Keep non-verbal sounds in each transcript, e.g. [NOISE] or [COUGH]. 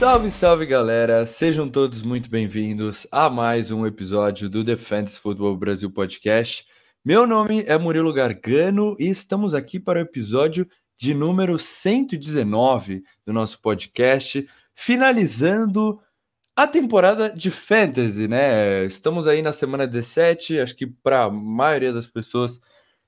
Salve, salve galera! Sejam todos muito bem-vindos a mais um episódio do Defense Football Brasil Podcast. Meu nome é Murilo Gargano e estamos aqui para o episódio de número 119 do nosso podcast, finalizando a temporada de Fantasy, né? Estamos aí na semana 17, acho que para a maioria das pessoas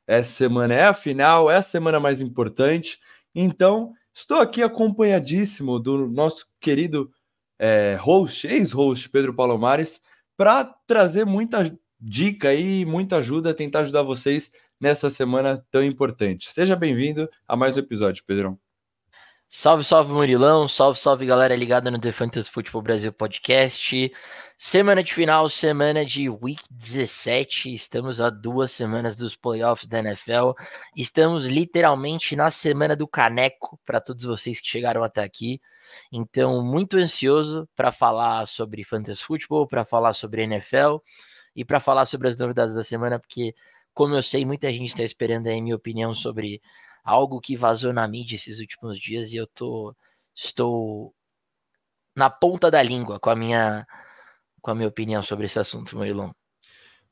essa semana é a final, é a semana mais importante. Então, Estou aqui acompanhadíssimo do nosso querido é, host, ex-host Pedro Palomares, para trazer muita dica e muita ajuda, tentar ajudar vocês nessa semana tão importante. Seja bem-vindo a mais um episódio, Pedrão. Salve, salve Murilão, salve, salve galera ligada no The Fantasy Football Brasil Podcast. Semana de final, semana de Week 17. Estamos a duas semanas dos playoffs da NFL. Estamos literalmente na semana do caneco para todos vocês que chegaram até aqui. Então, muito ansioso para falar sobre Fantasy Football, para falar sobre NFL e para falar sobre as novidades da semana, porque, como eu sei, muita gente está esperando aí minha opinião sobre algo que vazou na mídia esses últimos dias e eu tô estou na ponta da língua com a minha com a minha opinião sobre esse assunto, Murilão.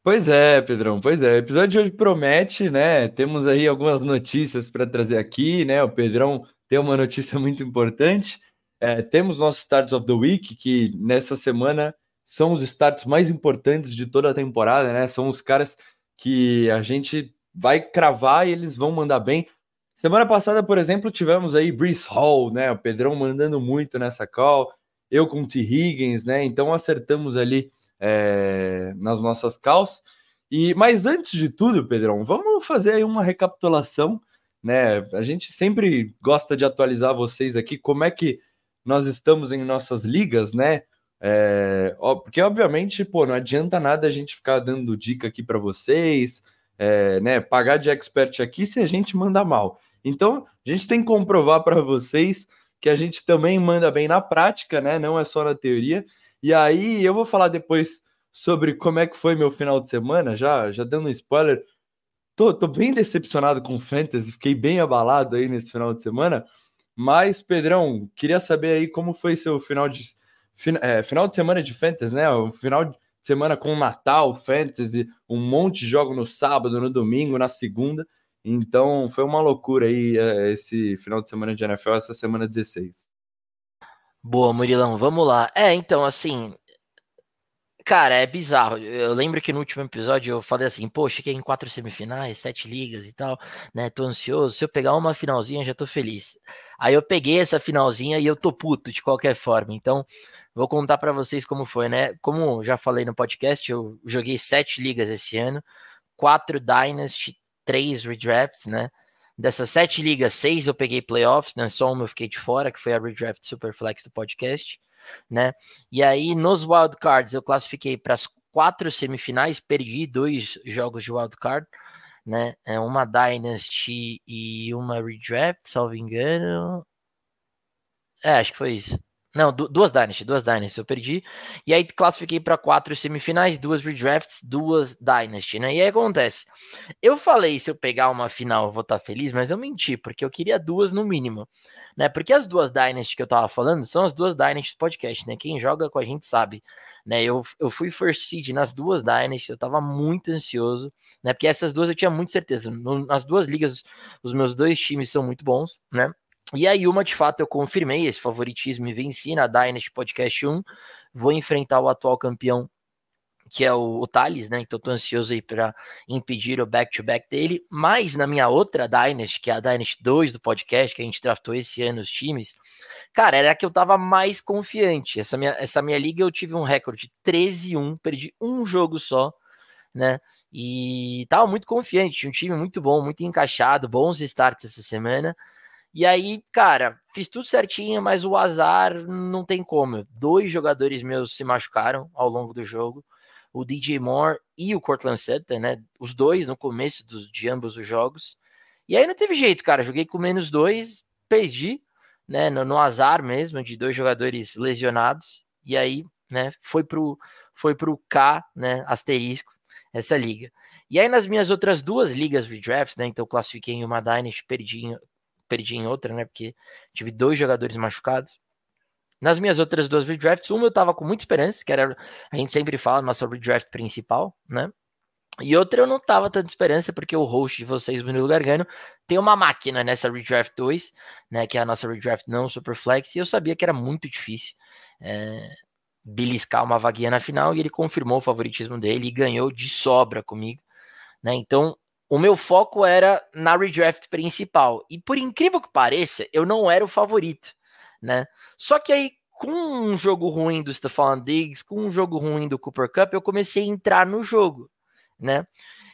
Pois é, Pedrão, pois é. O episódio de hoje promete, né? Temos aí algumas notícias para trazer aqui, né? O Pedrão tem uma notícia [LAUGHS] muito importante. É, temos nossos Starts of the Week, que nessa semana são os starts mais importantes de toda a temporada, né? São os caras que a gente vai cravar e eles vão mandar bem. Semana passada, por exemplo, tivemos aí Brees Hall, né? O Pedrão mandando muito nessa call, eu com T. Higgins, né? Então acertamos ali é, nas nossas calls. E mas antes de tudo, Pedrão, vamos fazer aí uma recapitulação, né? A gente sempre gosta de atualizar vocês aqui como é que nós estamos em nossas ligas, né? É, porque obviamente, pô, não adianta nada a gente ficar dando dica aqui para vocês, é, né? Pagar de expert aqui se a gente manda mal. Então, a gente tem que comprovar para vocês que a gente também manda bem na prática, né? Não é só na teoria. E aí eu vou falar depois sobre como é que foi meu final de semana, já, já dando um spoiler. Tô, tô bem decepcionado com Fantasy, fiquei bem abalado aí nesse final de semana. Mas, Pedrão, queria saber aí como foi seu final de, fin, é, final de semana de Fantasy, né? O final de semana com Natal, Fantasy, um monte de jogo no sábado, no domingo, na segunda. Então foi uma loucura aí é, esse final de semana de NFL, essa semana 16. Boa, Murilão, vamos lá. É, então, assim, cara, é bizarro. Eu lembro que no último episódio eu falei assim, pô, cheguei em quatro semifinais, sete ligas e tal, né? Tô ansioso. Se eu pegar uma finalzinha, já tô feliz. Aí eu peguei essa finalzinha e eu tô puto de qualquer forma. Então, vou contar para vocês como foi, né? Como já falei no podcast, eu joguei sete ligas esse ano, quatro Dynasty, três redrafts, né? Dessas sete ligas, seis eu peguei playoffs, né? Só uma eu fiquei de fora, que foi a redraft Superflex do podcast, né? E aí, nos wildcards, eu classifiquei para as quatro semifinais, perdi dois jogos de wildcard, né? É uma Dynasty e uma redraft, salvo engano. É, acho que foi isso. Não, duas Dynasty, duas Dynasty eu perdi. E aí classifiquei para quatro semifinais, duas redrafts, duas Dynasty, né? E aí acontece. Eu falei se eu pegar uma final eu vou estar tá feliz, mas eu menti, porque eu queria duas no mínimo, né? Porque as duas Dynasty que eu tava falando são as duas Dynasty do podcast, né? Quem joga com a gente sabe, né? Eu, eu fui first seed nas duas Dynasty, eu tava muito ansioso, né? Porque essas duas eu tinha muita certeza. Nas duas ligas, os meus dois times são muito bons, né? E aí, uma de fato eu confirmei esse favoritismo e venci na Dynasty Podcast 1. Vou enfrentar o atual campeão, que é o, o Thales, né? Então tô ansioso aí para impedir o back-to-back -back dele. Mas na minha outra Dynasty, que é a Dynasty 2 do podcast, que a gente draftou esse ano os times, cara, era a que eu tava mais confiante. Essa minha, essa minha liga eu tive um recorde 13-1, perdi um jogo só né? E tava muito confiante, um time muito bom, muito encaixado, bons starts essa semana. E aí, cara, fiz tudo certinho, mas o azar não tem como. Dois jogadores meus se machucaram ao longo do jogo, o DJ Moore e o Cortland Sutton, né? Os dois no começo dos, de ambos os jogos. E aí não teve jeito, cara. Joguei com menos dois, perdi, né? No, no azar mesmo, de dois jogadores lesionados. E aí, né? Foi pro, foi pro K, né? Asterisco, essa liga. E aí nas minhas outras duas ligas redrafts, né? Então classifiquei em uma Dynasty, perdi, perdi em outra, né? Porque tive dois jogadores machucados. Nas minhas outras duas redrafts, uma eu tava com muita esperança, que era, a gente sempre fala, nossa redraft principal, né? E outra eu não tava tanta esperança, porque o host de vocês, Bruno Gargano, tem uma máquina nessa redraft 2, né? Que é a nossa redraft não Superflex, e eu sabia que era muito difícil é, beliscar uma vaguinha na final, e ele confirmou o favoritismo dele e ganhou de sobra comigo, né? Então, o meu foco era na redraft principal. E por incrível que pareça, eu não era o favorito né? Só que aí, com um jogo ruim do Stephon Diggs, com um jogo ruim do Cooper Cup, eu comecei a entrar no jogo, né?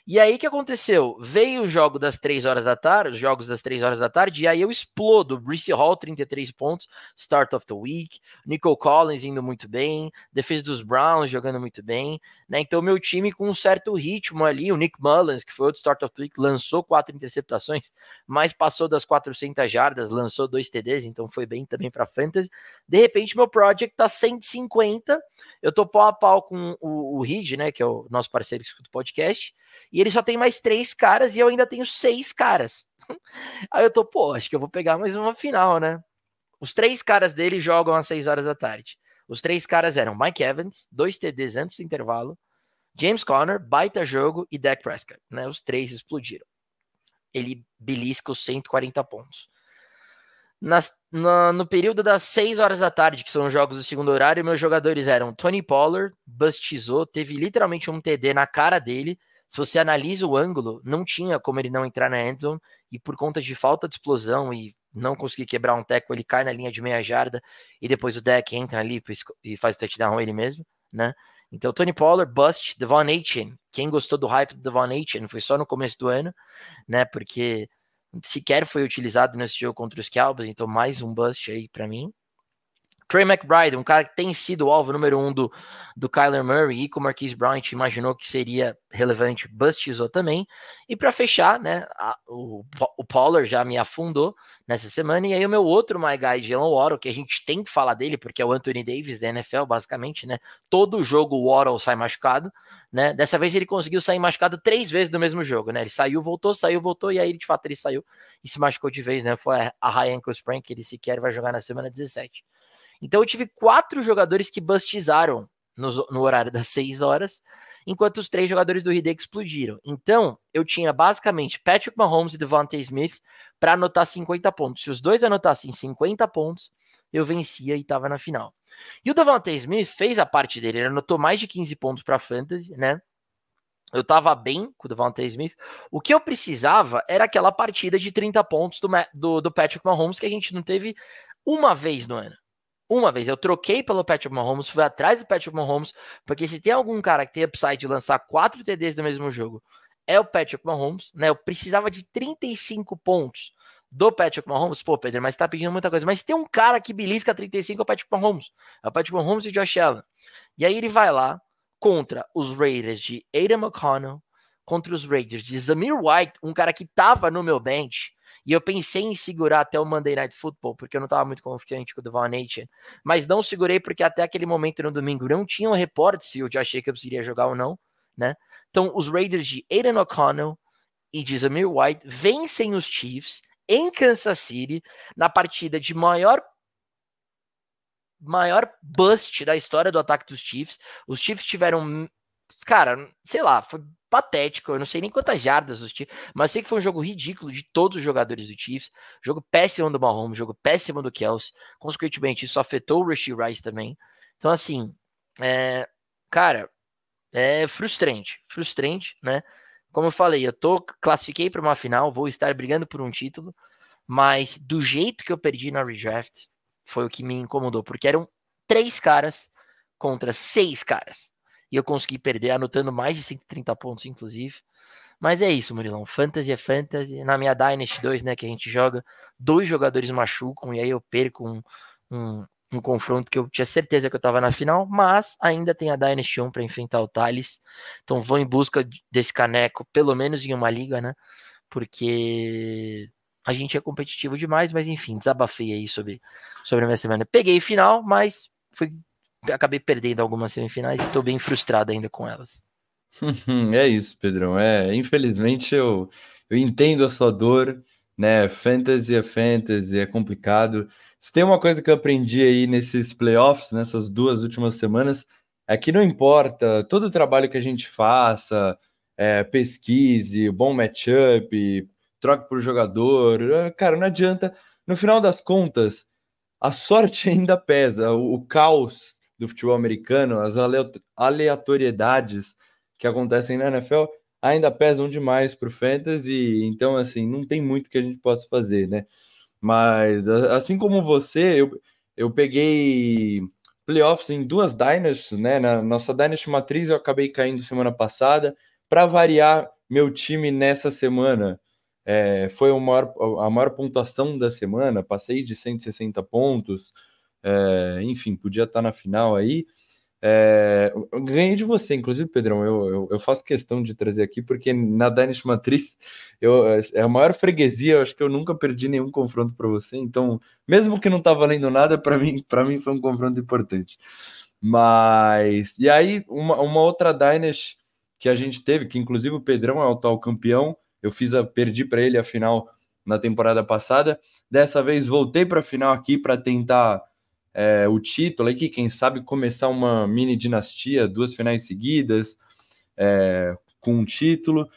E aí que aconteceu? Veio o jogo das 3 horas da tarde, os jogos das 3 horas da tarde, e aí eu explodo. Brice Hall, 33 pontos, start of the week. Nico Collins indo muito bem, defesa dos Browns jogando muito bem, né? Então, meu time com um certo ritmo ali, o Nick Mullins, que foi outro start of the week, lançou quatro interceptações, mas passou das 400 jardas, lançou dois TDs, então foi bem também para fantasy. De repente, meu project tá 150. Eu tô pau a pau com o, o Reed, né, que é o nosso parceiro que escuta o podcast e ele só tem mais três caras e eu ainda tenho seis caras. [LAUGHS] Aí eu tô, pô, acho que eu vou pegar mais uma final, né? Os três caras dele jogam às seis horas da tarde. Os três caras eram Mike Evans, dois TDs antes do intervalo, James Conner, baita jogo e Dak Prescott, né? Os três explodiram. Ele belisca os 140 pontos. Nas, na, no período das 6 horas da tarde, que são os jogos do segundo horário, meus jogadores eram Tony Pollard, bustizou, teve literalmente um TD na cara dele, se você analisa o ângulo, não tinha como ele não entrar na endzone e por conta de falta de explosão e não conseguir quebrar um teco, ele cai na linha de meia jarda e depois o deck entra ali e faz o touchdown ele mesmo, né? Então, Tony Pollard, bust, Devon Aitken. Quem gostou do hype do Devon Aitken foi só no começo do ano, né? Porque sequer foi utilizado nesse jogo contra os Cowboys, então mais um bust aí para mim. Trey McBride, um cara que tem sido o alvo número um do, do Kyler Murray e com o Marquise Brown, imaginou que seria relevante, bustizou também. E para fechar, né, a, o, o Pollard já me afundou nessa semana. E aí o meu outro My Guy, Jalen Waddle, que a gente tem que falar dele, porque é o Anthony Davis da NFL, basicamente, né? Todo jogo o Waddle sai machucado, né? Dessa vez ele conseguiu sair machucado três vezes no mesmo jogo, né? Ele saiu, voltou, saiu, voltou, e aí de fato ele saiu e se machucou de vez, né? Foi a high ankle sprain que ele sequer vai jogar na semana 17. Então eu tive quatro jogadores que bustizaram no, no horário das [LAUGHS] seis horas, enquanto os três jogadores do Hideki explodiram. Então eu tinha basicamente Patrick Mahomes e Devontae Smith para anotar 50 pontos. Se os dois anotassem 50 pontos, eu vencia e estava na final. E o Devontae Smith fez a parte dele, ele anotou mais de 15 pontos para fantasy, né? Eu tava bem com o Devontae Smith. O que eu precisava era aquela partida de 30 pontos do, do, do Patrick Mahomes que a gente não teve uma vez no ano uma vez. Eu troquei pelo Patrick Mahomes, fui atrás do Patrick Mahomes, porque se tem algum cara que tem upside de lançar quatro TDs no mesmo jogo, é o Patrick Mahomes, né? Eu precisava de 35 pontos do Patrick Mahomes. Pô, Pedro, mas tá pedindo muita coisa. Mas tem um cara que belisca 35 é o Patrick Mahomes. É o Patrick Mahomes e Josh Allen. E aí ele vai lá contra os Raiders de Aiden McConnell, contra os Raiders de Zamir White, um cara que tava no meu bench, e eu pensei em segurar até o Monday Night Football, porque eu não estava muito confiante com o Devon Nation. Mas não segurei porque até aquele momento no domingo não tinha um repórter se o Josh Jacobs iria jogar ou não, né? Então, os Raiders de Aiden O'Connell e de Zamir White vencem os Chiefs em Kansas City na partida de maior maior bust da história do ataque dos Chiefs. Os Chiefs tiveram, cara, sei lá, foi patético. Eu não sei nem quantas jardas os Chiefs, mas sei que foi um jogo ridículo de todos os jogadores do Chiefs. Jogo péssimo do Mahomes, jogo péssimo do Kelsey. Consequentemente, isso afetou o Rasheed Rice também. Então, assim, é, cara, é frustrante, frustrante, né? Como eu falei, eu tô classifiquei para uma final, vou estar brigando por um título, mas do jeito que eu perdi na redraft foi o que me incomodou, porque eram três caras contra seis caras e eu consegui perder, anotando mais de 130 pontos, inclusive. Mas é isso, Murilão. Fantasy é fantasy. Na minha Dynasty 2, né, que a gente joga, dois jogadores machucam e aí eu perco um, um, um confronto que eu tinha certeza que eu tava na final, mas ainda tem a Dynasty 1 para enfrentar o Thales. Então vou em busca desse caneco, pelo menos em uma liga, né? Porque a gente é competitivo demais, mas enfim, desabafei aí sobre, sobre a minha semana. Peguei final, mas fui acabei perdendo algumas semifinais e estou bem frustrado ainda com elas. [LAUGHS] é isso, Pedrão. É, infelizmente eu, eu entendo a sua dor. né? Fantasy é fantasy, é complicado. Se tem uma coisa que eu aprendi aí nesses playoffs, nessas duas últimas semanas, é que não importa todo o trabalho que a gente faça, é, pesquise, bom matchup, troque por jogador, é, cara, não adianta. No final das contas, a sorte [LAUGHS] ainda pesa, o, o caos do futebol americano, as aleatoriedades que acontecem na NFL ainda pesam demais para o fantasy, então assim, não tem muito que a gente possa fazer, né? Mas assim como você, eu, eu peguei playoffs em duas Dynasts, né? Na nossa Dynasty Matriz eu acabei caindo semana passada. Para variar, meu time nessa semana é, foi maior, a maior pontuação da semana, passei de 160 pontos, é, enfim, podia estar na final aí. É, eu ganhei de você, inclusive, Pedrão. Eu, eu, eu, faço questão de trazer aqui, porque na Danish Matriz eu, é a maior freguesia. Eu acho que eu nunca perdi nenhum confronto para você. Então, mesmo que não tá valendo nada, para mim, mim foi um confronto importante. Mas, e aí, uma, uma outra Danish que a gente teve, que inclusive o Pedrão é o atual campeão. Eu fiz a, perdi para ele a final na temporada passada. Dessa vez voltei para a final aqui para tentar é, o título aqui, quem sabe começar uma mini dinastia, duas finais seguidas, é, com um título.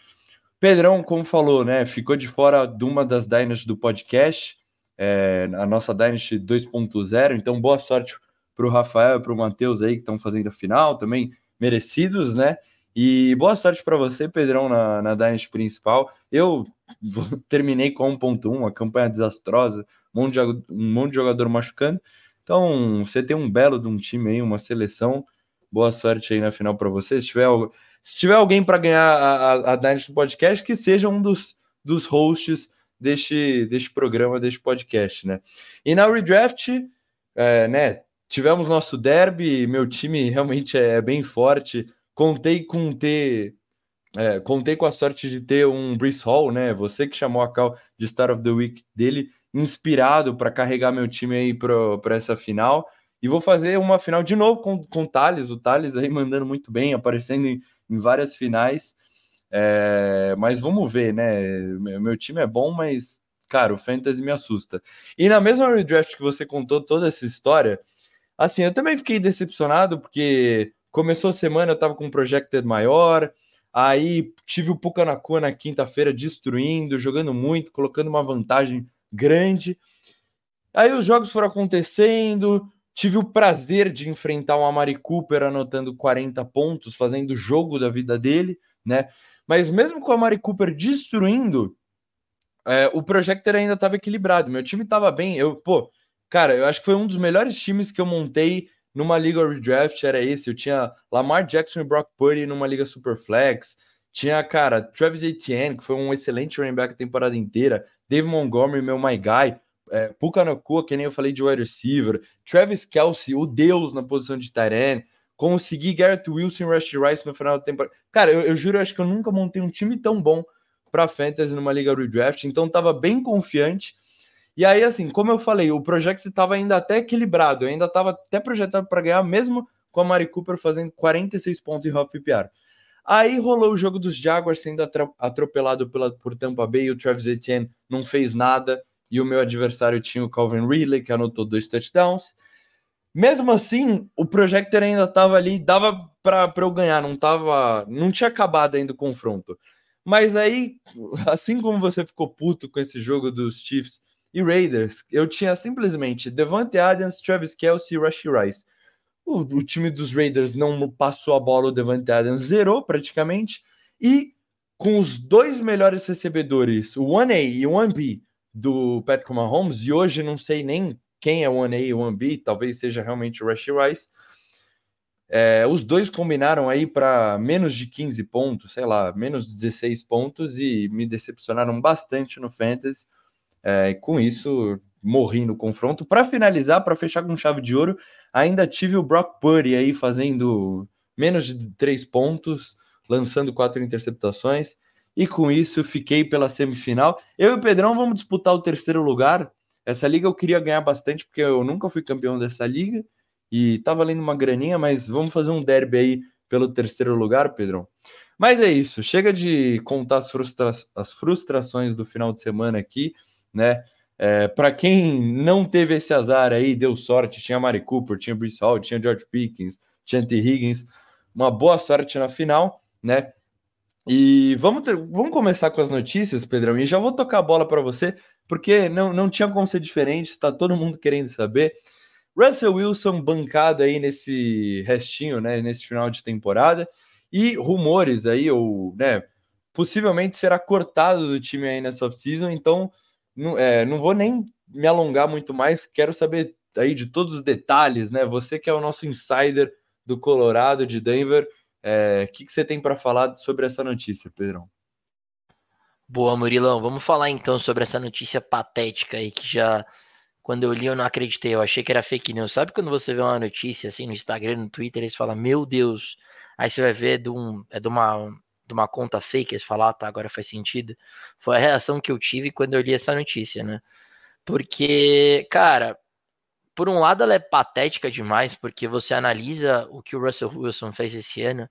Pedrão, como falou, né, ficou de fora de uma das Dynasty do podcast, é, a nossa Dynasty 2.0, então boa sorte para o Rafael e para o Matheus aí que estão fazendo a final, também merecidos, né? E boa sorte para você, Pedrão, na, na Dynasty principal. Eu [LAUGHS] terminei com 1.1, a campanha desastrosa, um monte de, um monte de jogador machucando, então, você tem um belo de um time aí, uma seleção. Boa sorte aí na final para você. Se tiver, se tiver alguém para ganhar a, Dynasty Podcast, que seja um dos, dos hosts deste, deste programa, deste podcast, né? E na redraft, é, né? Tivemos nosso derby, meu time realmente é bem forte. Contei com ter. É, contei com a sorte de ter um Brice Hall, né? Você que chamou a cal de Star of the Week dele inspirado para carregar meu time aí para essa final. E vou fazer uma final de novo com, com o Thales, o Thales aí mandando muito bem, aparecendo em, em várias finais. É, mas vamos ver, né? Meu, meu, time é bom, mas, cara, o Fantasy me assusta. E na mesma redraft que você contou toda essa história, assim, eu também fiquei decepcionado, porque começou a semana, eu tava com um projected maior, aí tive o Pucanacua na quinta-feira destruindo, jogando muito, colocando uma vantagem grande. Aí os jogos foram acontecendo, tive o prazer de enfrentar o Amari Cooper anotando 40 pontos, fazendo o jogo da vida dele, né? Mas mesmo com o Amari Cooper destruindo, é, o Projector ainda estava equilibrado. Meu time estava bem. Eu, pô, cara, eu acho que foi um dos melhores times que eu montei numa liga redraft. Era esse. Eu tinha Lamar Jackson e Brock Purdy numa liga Superflex. Tinha, cara, Travis Etienne, que foi um excelente running back a temporada inteira. Dave Montgomery, meu my guy. É, Puka Nakua, que nem eu falei de wide receiver. Travis Kelsey, o deus na posição de Tyrene. Consegui Garrett Wilson e Rusty Rice no final da temporada. Cara, eu, eu juro, eu acho que eu nunca montei um time tão bom para fantasy numa liga redraft, então tava bem confiante. E aí, assim, como eu falei, o projeto estava ainda até equilibrado, ainda estava até projetado para ganhar, mesmo com a Mari Cooper fazendo 46 pontos em half PPR. Aí rolou o jogo dos Jaguars sendo atropelado pela, por Tampa Bay, o Travis Etienne não fez nada, e o meu adversário tinha o Calvin Ridley, que anotou dois touchdowns. Mesmo assim, o Projector ainda estava ali, dava para eu ganhar, não tava, não tinha acabado ainda o confronto. Mas aí, assim como você ficou puto com esse jogo dos Chiefs e Raiders, eu tinha simplesmente Devante Adams, Travis Kelsey e Rush Rice. O, o, time dos Raiders não passou a bola, o Devante Adams zerou praticamente. E com os dois melhores recebedores, o 1A e o 1B do Patrick Mahomes, e hoje não sei nem quem é o 1A e o 1B, talvez seja realmente o Rush Rice. É, os dois combinaram aí para menos de 15 pontos, sei lá, menos 16 pontos e me decepcionaram bastante no Fantasy. É, com isso, morri no confronto. Para finalizar, para fechar com chave de ouro, ainda tive o Brock Purdy aí fazendo menos de três pontos, lançando quatro interceptações. E com isso, fiquei pela semifinal. Eu e o Pedrão vamos disputar o terceiro lugar. Essa liga eu queria ganhar bastante, porque eu nunca fui campeão dessa liga. E tá valendo uma graninha, mas vamos fazer um derby aí pelo terceiro lugar, Pedrão. Mas é isso. Chega de contar as, frustra as frustrações do final de semana aqui. né? É, para quem não teve esse azar aí, deu sorte, tinha Mari Cooper, tinha Bruce Hall, tinha George Pickens, tinha T. Higgins, uma boa sorte na final, né? E vamos, ter, vamos começar com as notícias, Pedrão, e já vou tocar a bola para você, porque não, não tinha como ser diferente, está todo mundo querendo saber. Russell Wilson bancado aí nesse restinho, né, nesse final de temporada, e rumores aí, ou, né, possivelmente será cortado do time aí nessa off-season, então não, é, não vou nem me alongar muito mais, quero saber aí de todos os detalhes, né, você que é o nosso insider do Colorado, de Denver, o é, que, que você tem para falar sobre essa notícia, Pedrão? Boa, Murilão. Vamos falar então sobre essa notícia patética aí que já quando eu li eu não acreditei, eu achei que era fake news. Sabe quando você vê uma notícia assim no Instagram, no Twitter, eles falam, meu Deus, aí você vai ver de, um, é de, uma, de uma conta fake, eles falam, ah, tá, agora faz sentido. Foi a reação que eu tive quando eu li essa notícia, né? Porque, cara, por um lado, ela é patética demais, porque você analisa o que o Russell Wilson fez esse ano.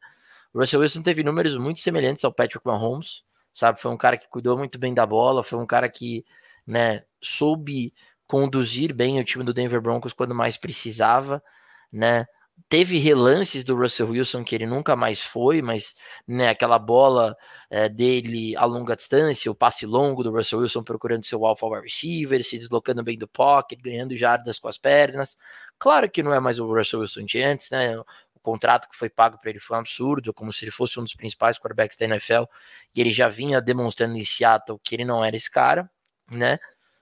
O Russell Wilson teve números muito semelhantes ao Patrick Mahomes, sabe? Foi um cara que cuidou muito bem da bola, foi um cara que, né, soube conduzir bem o time do Denver Broncos quando mais precisava, né? Teve relances do Russell Wilson que ele nunca mais foi, mas né, aquela bola é, dele a longa distância, o passe longo do Russell Wilson procurando seu alpha receiver, se deslocando bem do pocket, ganhando jardas com as pernas. Claro que não é mais o Russell Wilson de antes, né? O contrato que foi pago para ele foi um absurdo, como se ele fosse um dos principais quarterbacks da NFL, e ele já vinha demonstrando em Seattle que ele não era esse cara, né?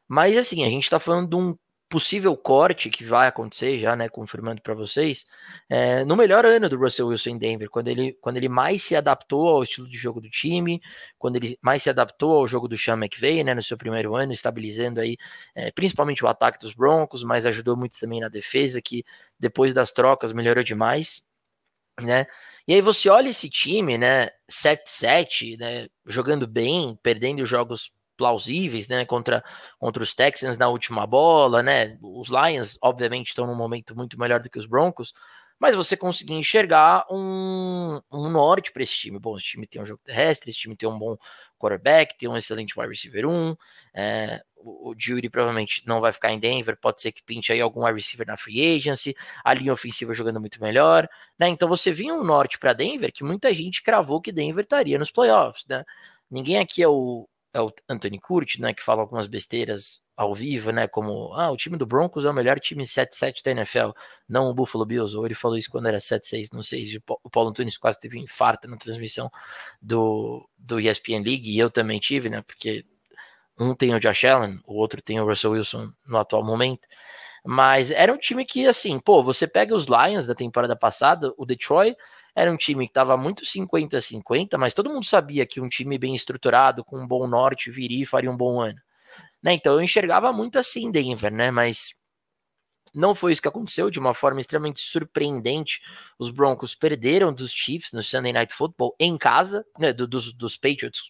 Mas assim, a gente está falando de um possível corte que vai acontecer já, né, confirmando para vocês, é, no melhor ano do Russell Wilson em Denver, quando ele, quando ele mais se adaptou ao estilo de jogo do time, quando ele mais se adaptou ao jogo do Sean McVay, né, no seu primeiro ano, estabilizando aí é, principalmente o ataque dos Broncos, mas ajudou muito também na defesa, que depois das trocas melhorou demais, né, e aí você olha esse time, né, 7-7, né, jogando bem, perdendo jogos plausíveis, né, contra, contra os Texans na última bola, né, os Lions, obviamente, estão num momento muito melhor do que os Broncos, mas você conseguir enxergar um, um norte para esse time. Bom, esse time tem um jogo terrestre, esse time tem um bom quarterback, tem um excelente wide receiver 1, é, o, Jury provavelmente não vai ficar em Denver, pode ser que pinte aí algum wide receiver na free agency, a linha ofensiva jogando muito melhor, né, então você vinha um norte para Denver que muita gente cravou que Denver estaria nos playoffs, né, ninguém aqui é o, é o Anthony Curti, né, que fala algumas besteiras ao vivo, né, como, ah, o time do Broncos é o melhor time 7-7 da NFL, não o Buffalo Bills, ou ele falou isso quando era 7-6, não sei, o Paulo Antunes quase teve um infarto na transmissão do, do ESPN League, e eu também tive, né, porque um tem o Josh Allen, o outro tem o Russell Wilson no atual momento, mas era um time que, assim, pô, você pega os Lions da temporada passada, o Detroit era um time que estava muito 50-50, mas todo mundo sabia que um time bem estruturado, com um bom norte, viria e faria um bom ano. Né? Então eu enxergava muito assim Denver, né? Mas não foi isso que aconteceu, de uma forma extremamente surpreendente. Os Broncos perderam dos Chiefs no Sunday Night Football em casa, né, dos, dos Patriots.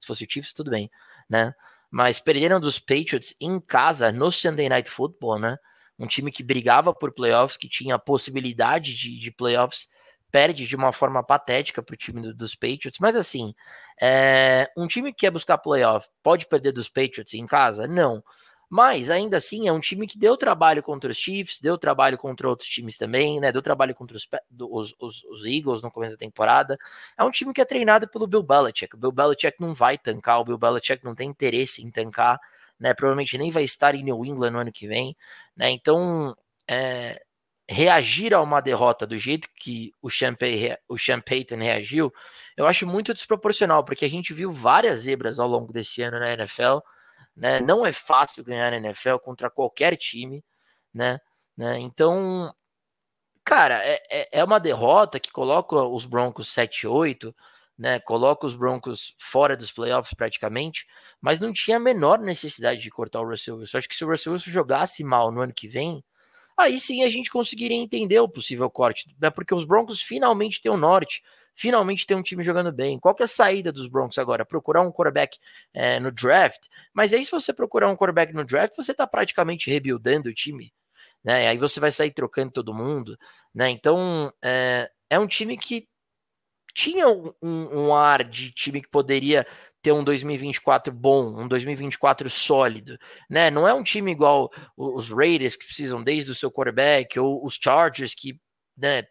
Se fosse o Chiefs, tudo bem, né? Mas perderam dos Patriots em casa no Sunday Night Football, né? Um time que brigava por playoffs, que tinha a possibilidade de, de playoffs perde de uma forma patética para o time do, dos Patriots, mas assim, é, um time que quer buscar playoff pode perder dos Patriots em casa? Não. Mas ainda assim é um time que deu trabalho contra os Chiefs, deu trabalho contra outros times também, né? Deu trabalho contra os, os, os, os Eagles no começo da temporada. É um time que é treinado pelo Bill Belichick. O Bill Belichick não vai tancar, o Bill Belichick não tem interesse em tancar, né? Provavelmente nem vai estar em New England no ano que vem, né? Então, é, reagir a uma derrota do jeito que o Sean, o Sean Payton reagiu, eu acho muito desproporcional, porque a gente viu várias zebras ao longo desse ano na NFL, né? Não é fácil ganhar na NFL contra qualquer time, né? né? Então, cara, é, é, é uma derrota que coloca os Broncos 7-8, né? Coloca os Broncos fora dos playoffs praticamente, mas não tinha a menor necessidade de cortar o Russell Wilson. acho que se o Russell Wilson jogasse mal no ano que vem, aí sim a gente conseguiria entender o possível corte, né? Porque os Broncos finalmente têm o norte, finalmente tem um time jogando bem. Qual que é a saída dos Broncos agora? Procurar um quarterback é, no draft. Mas aí, se você procurar um quarterback no draft, você está praticamente rebuildando o time. Né? Aí você vai sair trocando todo mundo. Né? Então, é, é um time que tinha um, um, ar de time que poderia ter um 2024 bom, um 2024 sólido, né? Não é um time igual os Raiders que precisam desde o seu quarterback ou os Chargers que, né,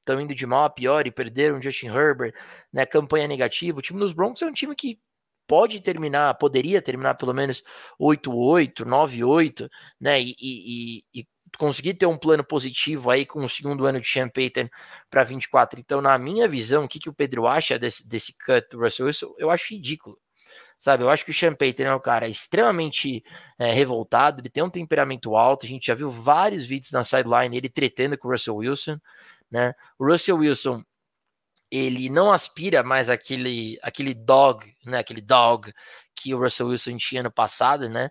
estão indo de mal a pior e perderam Justin Herbert, né? Campanha negativa. O time dos Broncos é um time que pode terminar, poderia terminar pelo menos 8-8, 9-8, né? E, e, e, conseguir ter um plano positivo aí com o segundo ano de Sean Payton para 24. Então, na minha visão, o que, que o Pedro acha desse, desse cut do Russell Wilson, eu acho ridículo. Sabe, eu acho que o Sean Payton é um cara extremamente é, revoltado, ele tem um temperamento alto, a gente já viu vários vídeos na sideline ele tretando com o Russell Wilson, né? O Russell Wilson, ele não aspira mais aquele aquele dog, né, aquele dog que o Russell Wilson tinha no passado, né?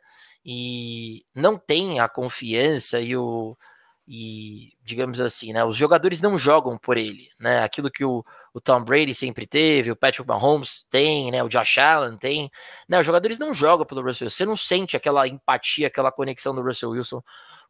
E não tem a confiança e o e digamos assim, né, os jogadores não jogam por ele, né? Aquilo que o, o Tom Brady sempre teve, o Patrick Mahomes tem, né? O Josh Allen tem, né? Os jogadores não jogam pelo Russell. Wilson. Você não sente aquela empatia, aquela conexão do Russell Wilson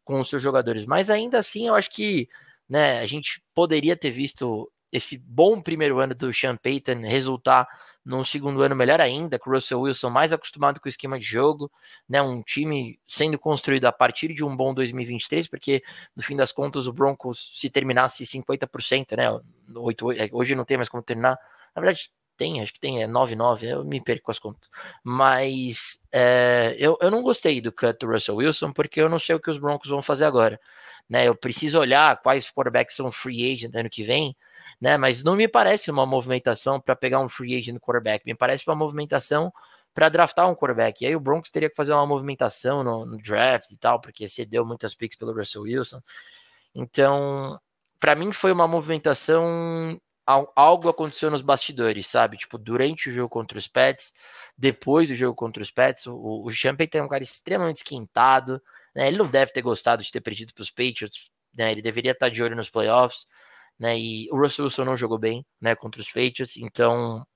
com os seus jogadores. Mas ainda assim, eu acho que, né? A gente poderia ter visto esse bom primeiro ano do Sean Payton resultar num segundo ano melhor ainda, com o Russell Wilson mais acostumado com o esquema de jogo, né, um time sendo construído a partir de um bom 2023, porque no fim das contas o Broncos, se terminasse 50%, né, 8, 8, é, hoje não tem mais como terminar, na verdade tem, acho que tem, é 9-9, eu me perco com as contas, mas é, eu, eu não gostei do cut do Russell Wilson, porque eu não sei o que os Broncos vão fazer agora, né, eu preciso olhar quais quarterbacks são free agent ano que vem, né? Mas não me parece uma movimentação para pegar um free agent quarterback, me parece uma movimentação para draftar um quarterback. E aí o Broncos teria que fazer uma movimentação no, no draft e tal, porque cedeu muitas picks pelo Russell Wilson. Então, para mim foi uma movimentação algo aconteceu nos bastidores, sabe? Tipo, durante o jogo contra os Pets, depois do jogo contra os Pets, o, o Champagne tem um cara extremamente esquentado, né? Ele não deve ter gostado de ter perdido para os Patriots, né? Ele deveria estar de olho nos playoffs né? E o Russell Wilson não jogou bem, né, contra os Patriots, então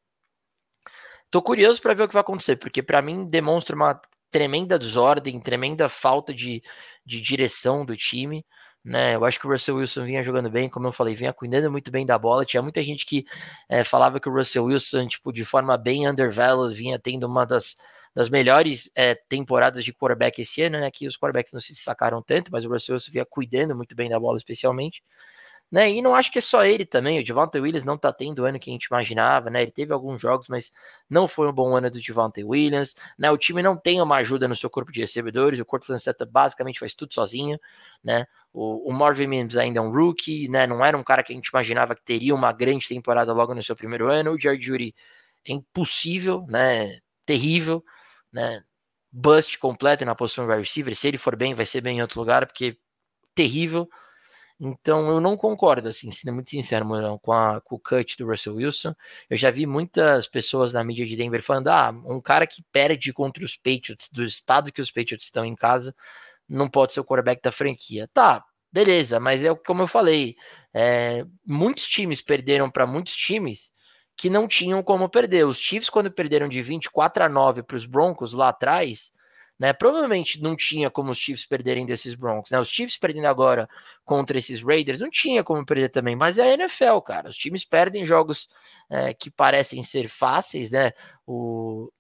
tô curioso para ver o que vai acontecer, porque para mim demonstra uma tremenda desordem, tremenda falta de, de direção do time. Né, eu acho que o Russell Wilson vinha jogando bem, como eu falei, vinha cuidando muito bem da bola. Tinha muita gente que é, falava que o Russell Wilson, tipo, de forma bem undervalued, vinha tendo uma das, das melhores é, temporadas de quarterback esse ano, né? Que os quarterbacks não se destacaram tanto, mas o Russell Wilson vinha cuidando muito bem da bola, especialmente. Né? E não acho que é só ele também. O Devontae Williams não tá tendo o ano que a gente imaginava, né? Ele teve alguns jogos, mas não foi um bom ano do Devontae Williams. Né? O time não tem uma ajuda no seu corpo de recebedores. O Cortland Sutton basicamente faz tudo sozinho, né? O, o Marvin Mims ainda é um rookie, né? Não era um cara que a gente imaginava que teria uma grande temporada logo no seu primeiro ano. O Jared Judy é impossível, né? Terrível, né? Bust completo na posição de wide receiver. Se ele for bem, vai ser bem em outro lugar, porque terrível. Então eu não concordo, assim, sendo muito sincero, Morão, com, a, com o cut do Russell Wilson. Eu já vi muitas pessoas na mídia de Denver falando: ah, um cara que perde contra os Patriots, do estado que os Patriots estão em casa, não pode ser o quarterback da franquia. Tá, beleza, mas é como eu falei: é, muitos times perderam para muitos times que não tinham como perder. Os Chiefs, quando perderam de 24 a 9 para os Broncos lá atrás né? Provavelmente não tinha como os Chiefs perderem desses Broncos, né? Os Chiefs perdendo agora contra esses Raiders não tinha como perder também, mas é a NFL, cara. Os times perdem jogos é, que parecem ser fáceis, né? O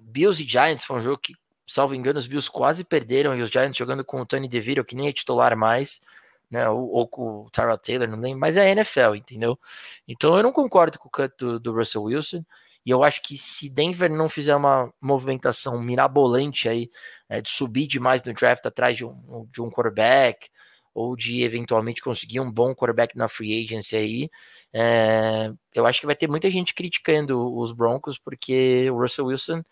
Bills e Giants foi um jogo que, salvo engano, os Bills quase perderam e os Giants jogando com o Tony DeVito, que nem é titular mais. Né, ou, ou, com o Tyrell Taylor, não lembro, mas é a NFL, entendeu? Então eu não concordo com o cut do, do Russell Wilson. E eu acho que se Denver não fizer uma movimentação mirabolante aí, é, de subir demais no draft atrás de um, de um quarterback, ou de eventualmente conseguir um bom quarterback na free agency aí, é, eu acho que vai ter muita gente criticando os Broncos, porque o Russell Wilson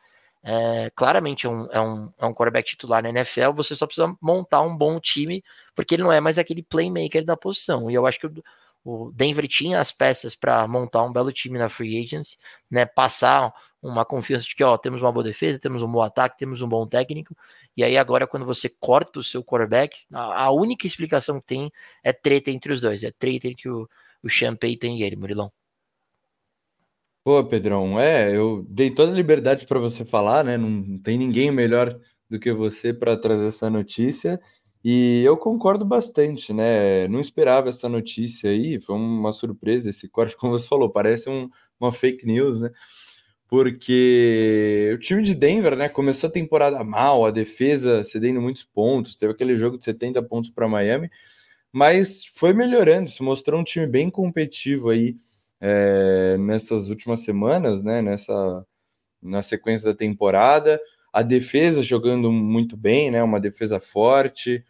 é, claramente é um, é, um, é um quarterback titular na NFL, você só precisa montar um bom time, porque ele não é mais aquele playmaker da posição. E eu acho que o Denver tinha as peças para montar um belo time na free agency, né? Passar uma confiança de que ó, temos uma boa defesa, temos um bom ataque, temos um bom técnico. E aí agora quando você corta o seu quarterback, a, a única explicação que tem é treta entre os dois, é treta entre o, o Payton e ele, Murilão. Pô, Pedrão, é, eu dei toda a liberdade para você falar, né? Não tem ninguém melhor do que você para trazer essa notícia. E eu concordo bastante, né? Não esperava essa notícia aí, foi uma surpresa esse corte, [LAUGHS] como você falou, parece um, uma fake news, né? Porque o time de Denver, né, começou a temporada mal, a defesa cedendo muitos pontos, teve aquele jogo de 70 pontos para Miami, mas foi melhorando, se mostrou um time bem competitivo aí é, nessas últimas semanas, né? Nessa na sequência da temporada a defesa jogando muito bem, né? Uma defesa forte.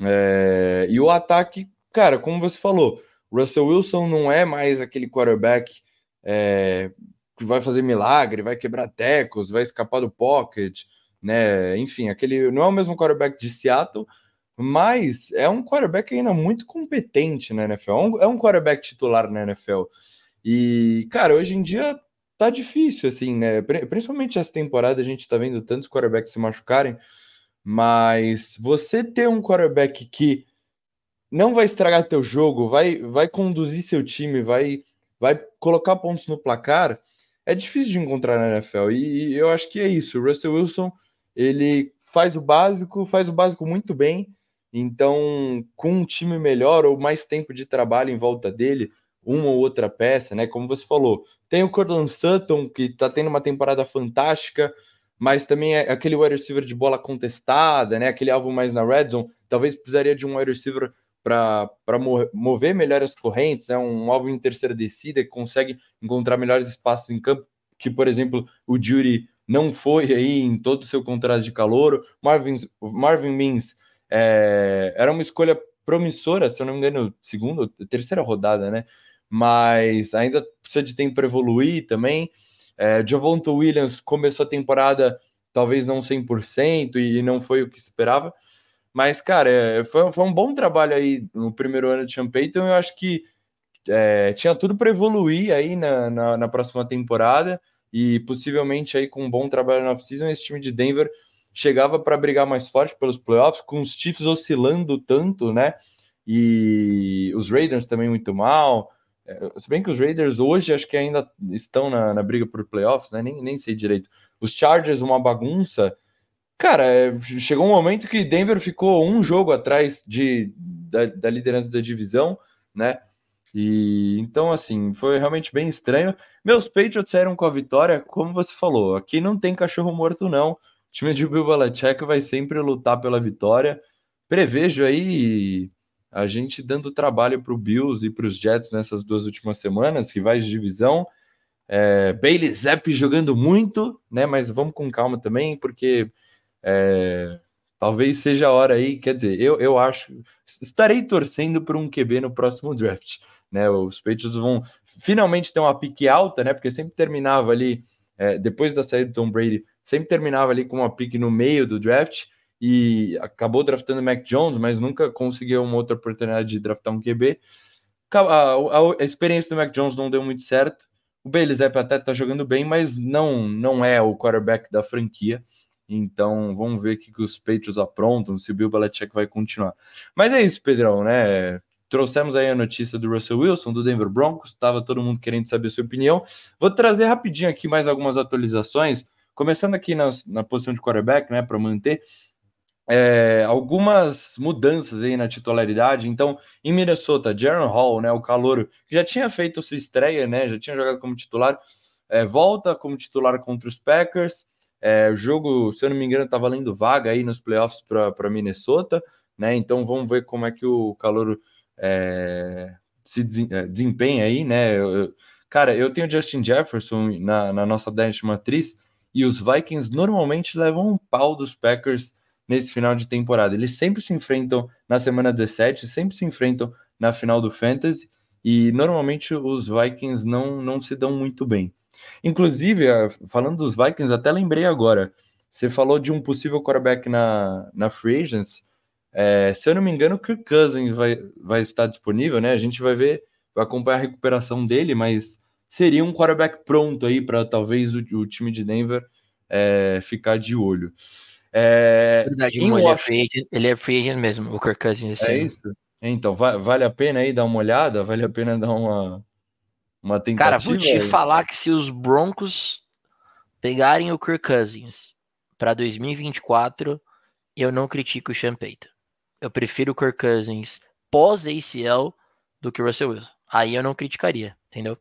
É... E o ataque, cara, como você falou, Russell Wilson não é mais aquele quarterback é... que vai fazer milagre, vai quebrar tecos, vai escapar do pocket, né? Enfim, aquele não é o mesmo quarterback de Seattle, mas é um quarterback ainda muito competente na NFL. É um, é um quarterback titular na NFL. E, cara, hoje em dia tá difícil, assim, né? Principalmente essa temporada, a gente tá vendo tantos quarterbacks se machucarem, mas você ter um quarterback que não vai estragar teu jogo, vai, vai conduzir seu time, vai, vai colocar pontos no placar, é difícil de encontrar na NFL. E, e eu acho que é isso. O Russell Wilson, ele faz o básico, faz o básico muito bem. Então, com um time melhor ou mais tempo de trabalho em volta dele, uma ou outra peça, né? Como você falou, tem o Cordon Sutton, que tá tendo uma temporada fantástica, mas também é aquele wide receiver de bola contestada, né? Aquele alvo mais na red zone. Talvez precisaria de um wide receiver para mover melhor as correntes, né? Um alvo em terceira descida que consegue encontrar melhores espaços em campo, que, por exemplo, o Jury não foi aí em todo o seu contrato de calor. Marvin, Marvin Means é, era uma escolha promissora, se eu não me engano, segunda, terceira rodada, né? Mas ainda precisa de tempo para evoluir também. É, Javonto Williams começou a temporada talvez não 100% e não foi o que esperava, mas, cara, é, foi, foi um bom trabalho aí no primeiro ano de Sean Payton, eu acho que é, tinha tudo para evoluir aí na, na, na, próxima temporada e possivelmente aí com um bom trabalho na off-season, esse time de Denver chegava para brigar mais forte pelos playoffs, com os Chiefs oscilando tanto, né? E os Raiders também muito mal, se bem que os Raiders hoje acho que ainda estão na, na briga por playoffs, né? Nem, nem sei direito. Os Chargers, uma bagunça. Cara, é, chegou um momento que Denver ficou um jogo atrás de, da, da liderança da divisão, né? E então, assim, foi realmente bem estranho. Meus Patriots saíram com a vitória, como você falou. Aqui não tem cachorro morto, não. O time de Bill Belichick vai sempre lutar pela vitória. Prevejo aí a gente dando trabalho para o Bills e para os Jets nessas duas últimas semanas, rivais de divisão. É, Bailey Zapp jogando muito, né? Mas vamos com calma também, porque é, talvez seja a hora aí. Quer dizer, eu, eu acho. Estarei torcendo por um QB no próximo draft. Né, os Patriots vão finalmente ter uma pique alta, né? Porque sempre terminava ali, é, depois da saída do Tom Brady, sempre terminava ali com uma pique no meio do draft e acabou draftando Mac Jones, mas nunca conseguiu uma outra oportunidade de draftar um QB. A, a, a experiência do Mac Jones não deu muito certo. O Zapp até tá jogando bem, mas não não é o quarterback da franquia. Então, vamos ver o que, que os Patriots aprontam, se o Bill Belichick vai continuar. Mas é isso, Pedrão, né? Trouxemos aí a notícia do Russell Wilson, do Denver Broncos, estava todo mundo querendo saber a sua opinião. Vou trazer rapidinho aqui mais algumas atualizações, começando aqui na, na posição de quarterback, né, para manter é, algumas mudanças aí na titularidade. Então, em Minnesota, Jaron Hall, né, o calouro, que já tinha feito sua estreia, né, já tinha jogado como titular, é, volta como titular contra os Packers. É, o jogo, se eu não me engano, tá valendo vaga aí nos playoffs para Minnesota, né? Então vamos ver como é que o calouro é, se é, desempenha aí, né? Eu, cara, eu tenho Justin Jefferson na, na nossa Dynasty Matriz e os Vikings normalmente levam um pau dos Packers nesse final de temporada. Eles sempre se enfrentam na semana 17, sempre se enfrentam na final do Fantasy e normalmente os Vikings não, não se dão muito bem. Inclusive, falando dos Vikings, até lembrei agora, você falou de um possível quarterback na, na Free Agents. É, se eu não me engano, o Kirk Cousins vai, vai estar disponível, né? A gente vai ver, vai acompanhar a recuperação dele, mas seria um quarterback pronto aí para talvez o, o, time de Denver é, ficar de olho. É, Verdade, ele, Washington... é free agent, ele é free agent mesmo, o Kirk Cousins. É isso? Então, vale a pena aí dar uma olhada? Vale a pena dar uma, uma tentativa? Cara, vou te aí? falar que se os Broncos pegarem o Kirk Cousins para 2024, eu não critico o Sean Payton. eu prefiro o Kirk Cousins pós-ACL do que o Russell Wilson. Aí eu não criticaria, entendeu?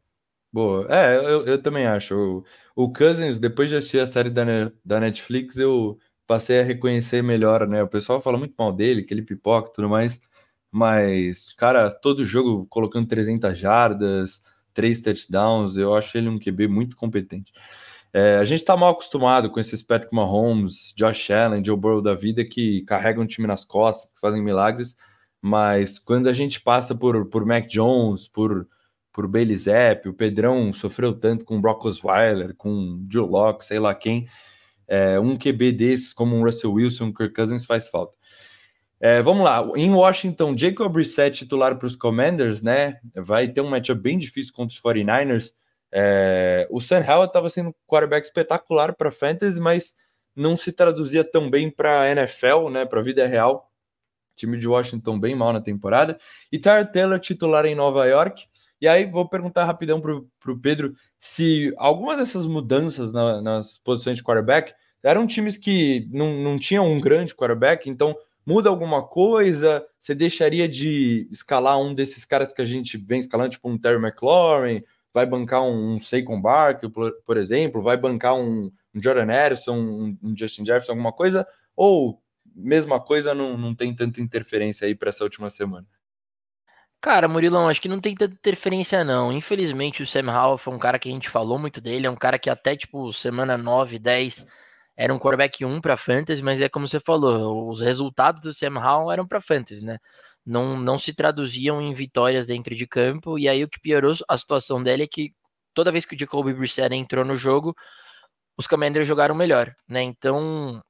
Boa. É, eu, eu também acho. O, o Cousins, depois de assistir a série da, da Netflix, eu passei a reconhecer melhor, né? O pessoal fala muito mal dele, que ele pipoca e tudo mais, mas, cara, todo jogo colocando 300 jardas, três touchdowns, eu acho ele um QB muito competente. É, a gente está mal acostumado com esses Patrick Mahomes, Josh Allen, Joe Burrow da vida que carregam o time nas costas, que fazem milagres, mas quando a gente passa por, por Mac Jones, por, por Bailey Zapp, o Pedrão sofreu tanto com Brock Osweiler, com Joe Locke, sei lá quem, é, um QB desses como um Russell Wilson, um Kirk Cousins faz falta. É, vamos lá, em Washington, Jacob Brissett titular para os Commanders, né? Vai ter um matchup bem difícil contra os 49ers. É, o Sam Howell estava sendo um quarterback espetacular para fantasy, mas não se traduzia tão bem para NFL, né? Para a vida real. time de Washington bem mal na temporada. E Tyler Taylor titular em Nova York. E aí vou perguntar rapidão para o Pedro se alguma dessas mudanças na, nas posições de quarterback eram times que não, não tinham um grande quarterback, então muda alguma coisa? Você deixaria de escalar um desses caras que a gente vem escalando, tipo um Terry McLaurin? Vai bancar um, um Saquon Barkley, por, por, exemplo? Vai bancar um, um Jordan Harrison, um, um, Justin Jefferson, alguma coisa? Ou mesma coisa, não, não tem tanta interferência aí para essa última semana? Cara, Murilão, acho que não tem tanta interferência, não. Infelizmente, o Sam Howell foi um cara que a gente falou muito dele, é um cara que até, tipo, semana 9, 10 era um quarterback 1 para fantasy, mas é como você falou, os resultados do Sam Howell eram para fantasy, né? Não, não se traduziam em vitórias dentro de campo, e aí o que piorou a situação dele é que toda vez que o Jacoby Brissett entrou no jogo, os Commanders jogaram melhor, né? Então,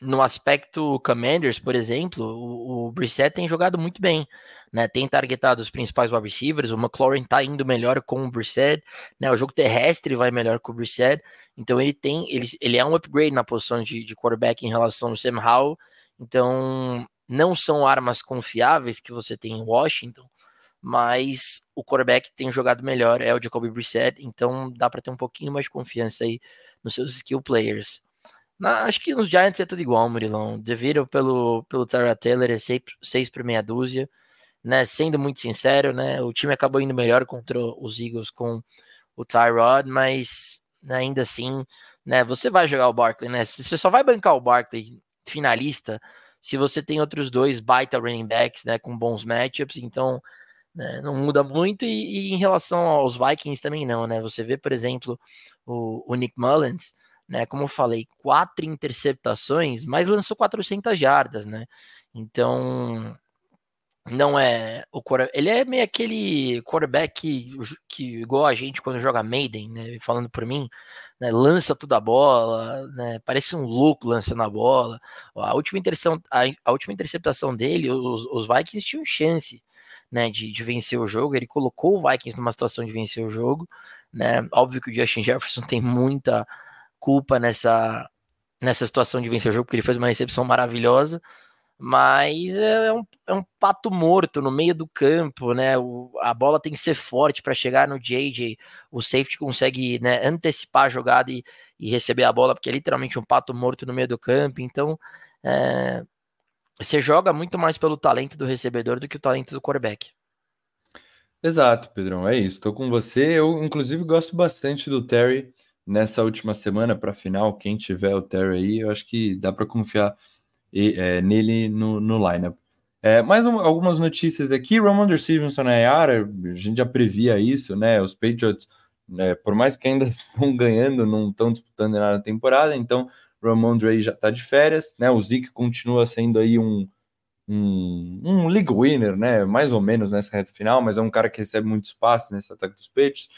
no aspecto Commanders, por exemplo, o, o Brissett tem jogado muito bem, né? Tem targetado os principais wide receivers, o McLaurin tá indo melhor com o Brissett, né? O jogo terrestre vai melhor com o Brissett, então ele tem, ele, ele é um upgrade na posição de, de quarterback em relação ao Sam Howell, então não são armas confiáveis que você tem em Washington, mas o quarterback tem jogado melhor é o Jacoby Brissett, então dá para ter um pouquinho mais de confiança aí nos seus skill players. Na, acho que nos Giants é tudo igual, Murilão. Devido pelo, pelo Tara Taylor é 6 por meia dúzia. Né? Sendo muito sincero, né? O time acabou indo melhor contra os Eagles com o Tyrod, mas ainda assim, né? Você vai jogar o Barkley, né? Você só vai bancar o Barkley finalista se você tem outros dois baita running backs, né? Com bons matchups, então né, não muda muito. E, e, em relação aos Vikings também não, né? Você vê, por exemplo, o, o Nick Mullins né? Como eu falei, quatro interceptações, mas lançou 400 jardas, né? Então, não é o ele é meio aquele quarterback que, que igual a gente quando joga Maiden, né? Falando por mim, né? lança toda a bola, né? Parece um louco lançando a bola. A última interceptação, a, a última interceptação dele, os, os Vikings tinham chance, né? De, de vencer o jogo. Ele colocou o Vikings numa situação de vencer o jogo, né? Óbvio que o Justin Jefferson [LAUGHS] tem muita culpa nessa, nessa situação de vencer o jogo, porque ele fez uma recepção maravilhosa, mas é um, é um pato morto no meio do campo, né? O, a bola tem que ser forte para chegar no JJ. O safety consegue né, antecipar a jogada e, e, receber a bola, porque é literalmente um pato morto no meio do campo. Então, é, você joga muito mais pelo talento do recebedor do que o talento do quarterback. Exato, Pedrão, é isso. Estou com você. Eu, inclusive, gosto bastante do Terry nessa última semana para final, quem tiver o Terry aí, eu acho que dá para confiar é, nele no, no lineup. É, mais um, algumas notícias aqui. Ramon Stevenson na área, a gente já previa isso, né? Os Patriots, né, por mais que ainda [LAUGHS] estão ganhando, não estão disputando nada na temporada, então Ramondre já está de férias, né? O Zeke continua sendo aí um, um, um league winner, né? Mais ou menos nessa reta final, mas é um cara que recebe muito espaço nesse ataque dos Patriots.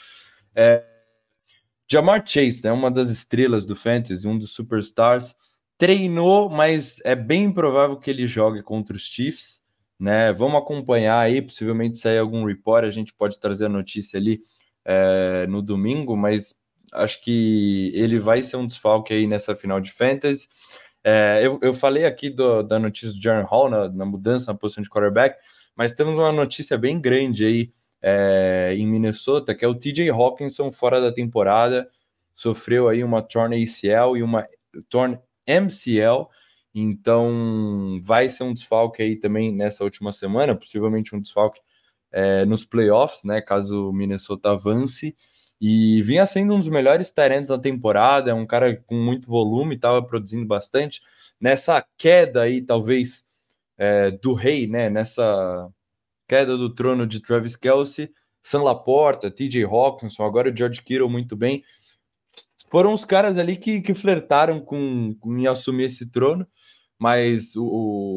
É, Jamar Chase, né, uma das estrelas do Fantasy, um dos superstars, treinou, mas é bem provável que ele jogue contra os Chiefs, né? Vamos acompanhar aí, possivelmente sair algum report, a gente pode trazer a notícia ali é, no domingo, mas acho que ele vai ser um desfalque aí nessa final de Fantasy. É, eu, eu falei aqui do, da notícia do Jaron Hall na, na mudança na posição de quarterback, mas temos uma notícia bem grande aí é, em Minnesota, que é o TJ Hawkinson fora da temporada, sofreu aí uma torn ACL e uma torn MCL, Então vai ser um desfalque aí também nessa última semana, possivelmente um desfalque é, nos playoffs, né? Caso o Minnesota avance. E vinha sendo um dos melhores talentos da temporada, é um cara com muito volume, estava produzindo bastante. Nessa queda aí, talvez, é, do rei, né? Nessa queda do trono de Travis Kelsey, Sam Laporta, TJ Hawkinson, agora o George Kittle muito bem. Foram os caras ali que, que flertaram com, com assumir esse trono, mas o,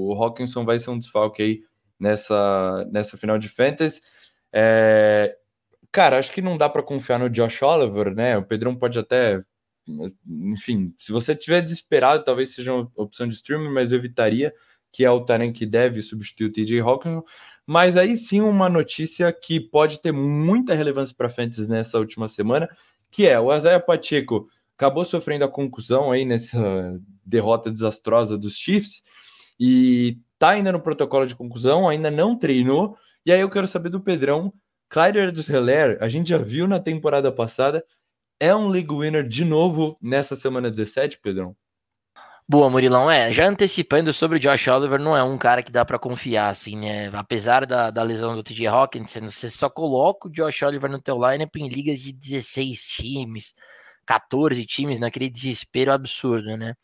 o Hawkinson vai ser um desfalque aí nessa, nessa final de Fantasy. É, cara, acho que não dá para confiar no Josh Oliver, né? O Pedrão pode até. Enfim, se você estiver desesperado, talvez seja uma opção de streaming, mas eu evitaria, que é o Taren que deve substituir o TJ Hawkinson. Mas aí sim, uma notícia que pode ter muita relevância para Fantasy nessa última semana, que é o Isaiah Pacheco acabou sofrendo a conclusão aí nessa derrota desastrosa dos Chiefs e tá ainda no protocolo de conclusão, ainda não treinou. E aí eu quero saber do Pedrão, Clyde dos Heller, a gente já viu na temporada passada, é um league winner de novo nessa semana 17, Pedrão? Boa, Murilão. É, já antecipando sobre o Josh Oliver, não é um cara que dá para confiar, assim, né? Apesar da, da lesão do TJ Hawkins, você só coloca o Josh Oliver no teu lineup em ligas de 16 times, 14 times, naquele desespero absurdo, né?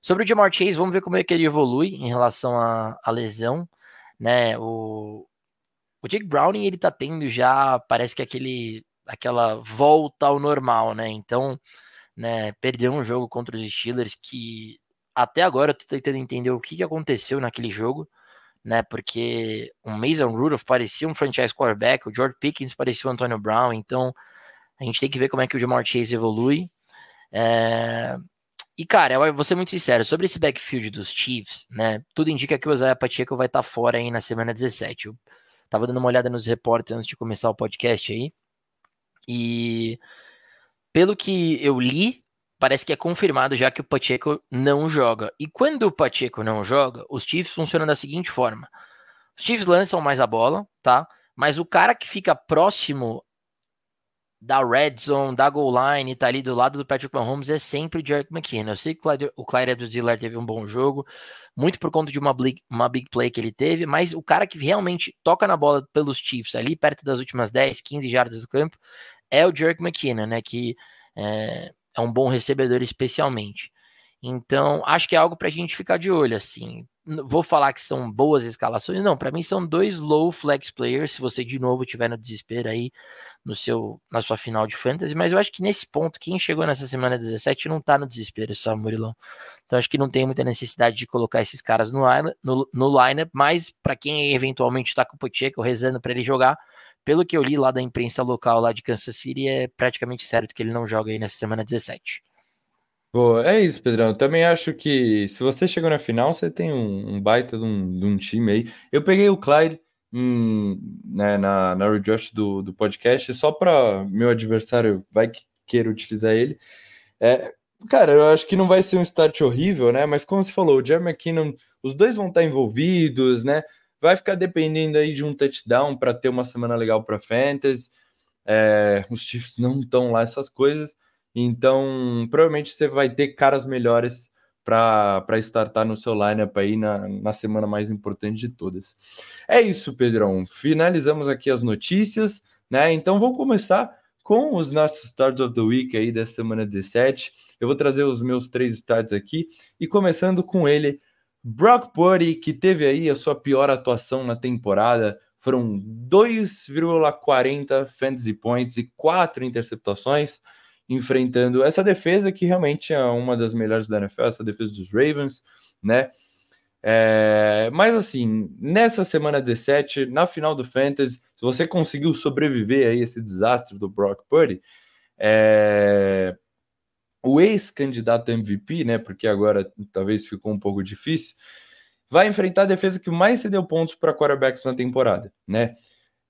Sobre o Jamar Chase, vamos ver como é que ele evolui em relação à, à lesão, né? O, o Jake Browning, ele tá tendo já, parece que aquele, aquela volta ao normal, né? Então, né, perdeu um jogo contra os Steelers que até agora eu tô tentando entender o que, que aconteceu naquele jogo, né? Porque o Mason Rudolph parecia um franchise quarterback, o George Pickens parecia o Antonio Brown, então a gente tem que ver como é que o Jamar Chase evolui. É... E, cara, eu vou ser muito sincero, sobre esse backfield dos Chiefs, né? Tudo indica que o Isaiah Pacheco vai estar tá fora aí na semana 17. Eu tava dando uma olhada nos reportes antes de começar o podcast aí. E pelo que eu li, parece que é confirmado já que o Pacheco não joga. E quando o Pacheco não joga, os Chiefs funcionam da seguinte forma: os Chiefs lançam mais a bola, tá? Mas o cara que fica próximo da red zone, da goal line, tá ali do lado do Patrick Mahomes é sempre o Jerick McKinnon. Eu sei que o Clyde Edwards-Helaire teve um bom jogo, muito por conta de uma big, uma big play que ele teve, mas o cara que realmente toca na bola pelos Chiefs ali perto das últimas 10, 15 jardas do campo é o Jerick McKinnon, né, que é, é um bom recebedor especialmente. Então, acho que é algo para a gente ficar de olho, assim. Vou falar que são boas escalações, não, para mim são dois low flex players, se você de novo tiver no desespero aí no seu na sua final de fantasy, mas eu acho que nesse ponto quem chegou nessa semana 17 não tá no desespero, só Murilão. Então acho que não tem muita necessidade de colocar esses caras no, no, no lineup, mas para quem eventualmente está com o Pacheco rezando para ele jogar, pelo que eu li lá da imprensa local lá de Kansas City, é praticamente certo que ele não joga aí nessa semana 17. Pô, é isso, Pedrão. Também acho que se você chegou na final, você tem um, um baita de um, de um, time aí. Eu peguei o Clyde em, né, na, na redraft do, do podcast só para meu adversário vai que queira utilizar ele. É, cara, eu acho que não vai ser um start horrível, né? Mas como você falou, o Jeremy McKinnon, os dois vão estar envolvidos, né? Vai ficar dependendo aí de um touchdown para ter uma semana legal para fantasy. É, os Chiefs não estão lá essas coisas, então provavelmente você vai ter caras melhores para startar no seu lineup aí na, na semana mais importante de todas. É isso, Pedrão. Finalizamos aqui as notícias, né? Então vamos começar com os nossos starts of the week aí da semana 17. Eu vou trazer os meus três starts aqui e começando com ele, Brock Purdy, que teve aí a sua pior atuação na temporada, foram 2,40 fantasy points e quatro interceptações, enfrentando essa defesa que realmente é uma das melhores da NFL, essa defesa dos Ravens, né? É, mas assim, nessa semana 17, na final do Fantasy, se você conseguiu sobreviver a esse desastre do Brock Purdy, é, o ex-candidato MVP, né? Porque agora talvez ficou um pouco difícil, vai enfrentar a defesa que mais cedeu pontos para quarterbacks na temporada, né?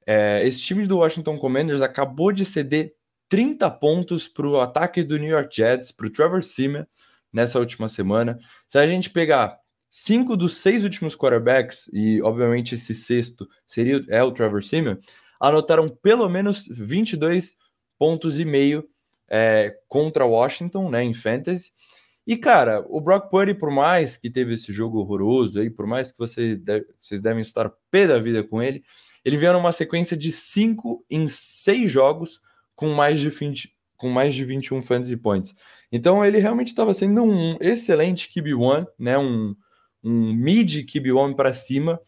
É, esse time do Washington Commanders acabou de ceder 30 pontos para o ataque do New York Jets, para o Trevor Simeon, nessa última semana. Se a gente pegar cinco dos seis últimos quarterbacks, e obviamente esse sexto seria é o Trevor Simeon, anotaram pelo menos 22 pontos e meio é, contra Washington, né, em fantasy. E, cara, o Brock Purdy, por mais que teve esse jogo horroroso aí, por mais que você deve, vocês devem estar pé da vida com ele, ele veio numa sequência de 5 em 6 jogos com mais de 20, com mais de 21 fantasy points. Então ele realmente estava sendo um excelente QB1, né? Um, um mid QB1 para cima.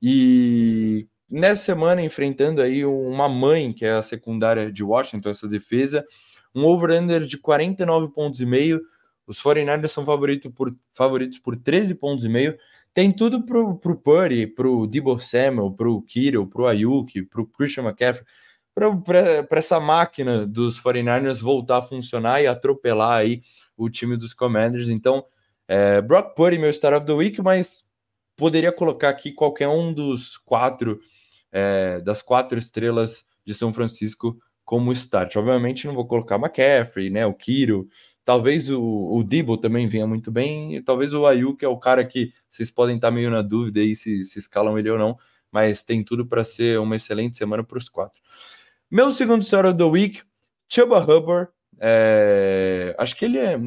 E nessa semana enfrentando aí uma mãe, que é a secundária de Washington, essa defesa, um over-under de 49 pontos e meio. Os 49ers são favoritos por, favoritos por 13 pontos e meio. Tem tudo pro, pro Purdy, pro Debo Samuel, pro Kiro, pro Ayuk, pro Christian McCaffrey para essa máquina dos 49ers voltar a funcionar e atropelar aí o time dos Commanders. Então, é, Brock Purdy, meu Star of the Week, mas poderia colocar aqui qualquer um dos quatro, é, das quatro estrelas de São Francisco como start. Obviamente não vou colocar McCaffrey, né, o Kiro, talvez o, o Debo também venha muito bem, talvez o Ayuk é o cara que vocês podem estar meio na dúvida aí se, se escalam ele ou não, mas tem tudo para ser uma excelente semana para os quatro. Meu segundo Story the Week, Chuba Hubbard. É, acho que ele é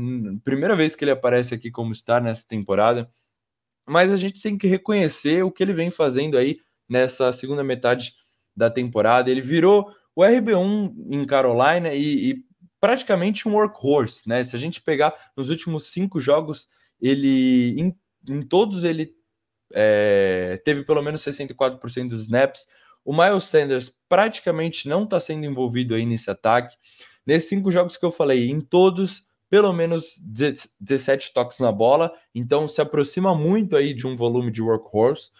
primeira vez que ele aparece aqui como star nessa temporada, mas a gente tem que reconhecer o que ele vem fazendo aí nessa segunda metade da temporada. Ele virou o RB1 em Carolina e, e praticamente um workhorse, né? Se a gente pegar nos últimos cinco jogos, ele em, em todos ele é, teve pelo menos 64% dos snaps, o Miles Sanders praticamente não está sendo envolvido aí nesse ataque. Nesses cinco jogos que eu falei, em todos, pelo menos 17 toques na bola, então se aproxima muito aí de um volume de workhorse.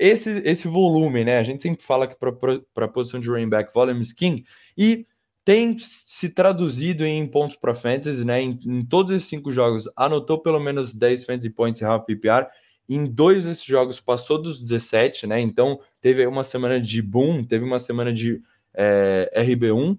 Esse, esse volume, né? A gente sempre fala que para a posição de running back, volume is king, e tem se traduzido em pontos para fantasy, né? Em, em, todos esses cinco jogos, anotou pelo menos 10 fantasy points em half PPR em dois desses jogos passou dos 17, né? Então teve uma semana de boom, teve uma semana de é, RB1.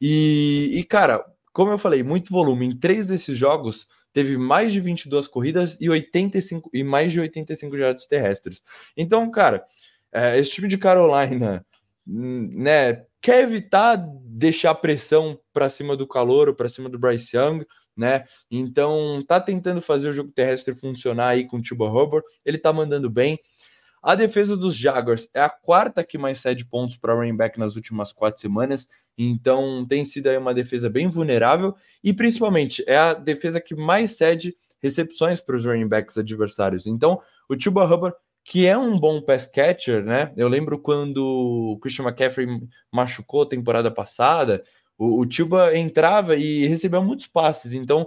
E, e, cara, como eu falei, muito volume. Em três desses jogos teve mais de 22 corridas e 85 e mais de 85 jardas terrestres. Então, cara, é, esse time de Carolina, hum, né, quer evitar deixar pressão para cima do calor, para cima do Bryce Young né? Então tá tentando fazer o jogo terrestre funcionar aí com o Tuba Hubbard, ele tá mandando bem. A defesa dos Jaguars é a quarta que mais cede pontos para running back nas últimas quatro semanas, então tem sido aí uma defesa bem vulnerável e principalmente é a defesa que mais cede recepções para os running backs adversários. Então, o Tuba Hubbard, que é um bom pass catcher, né? Eu lembro quando o Christian McCaffrey machucou a temporada passada, o, o Tuba entrava e recebeu muitos passes, então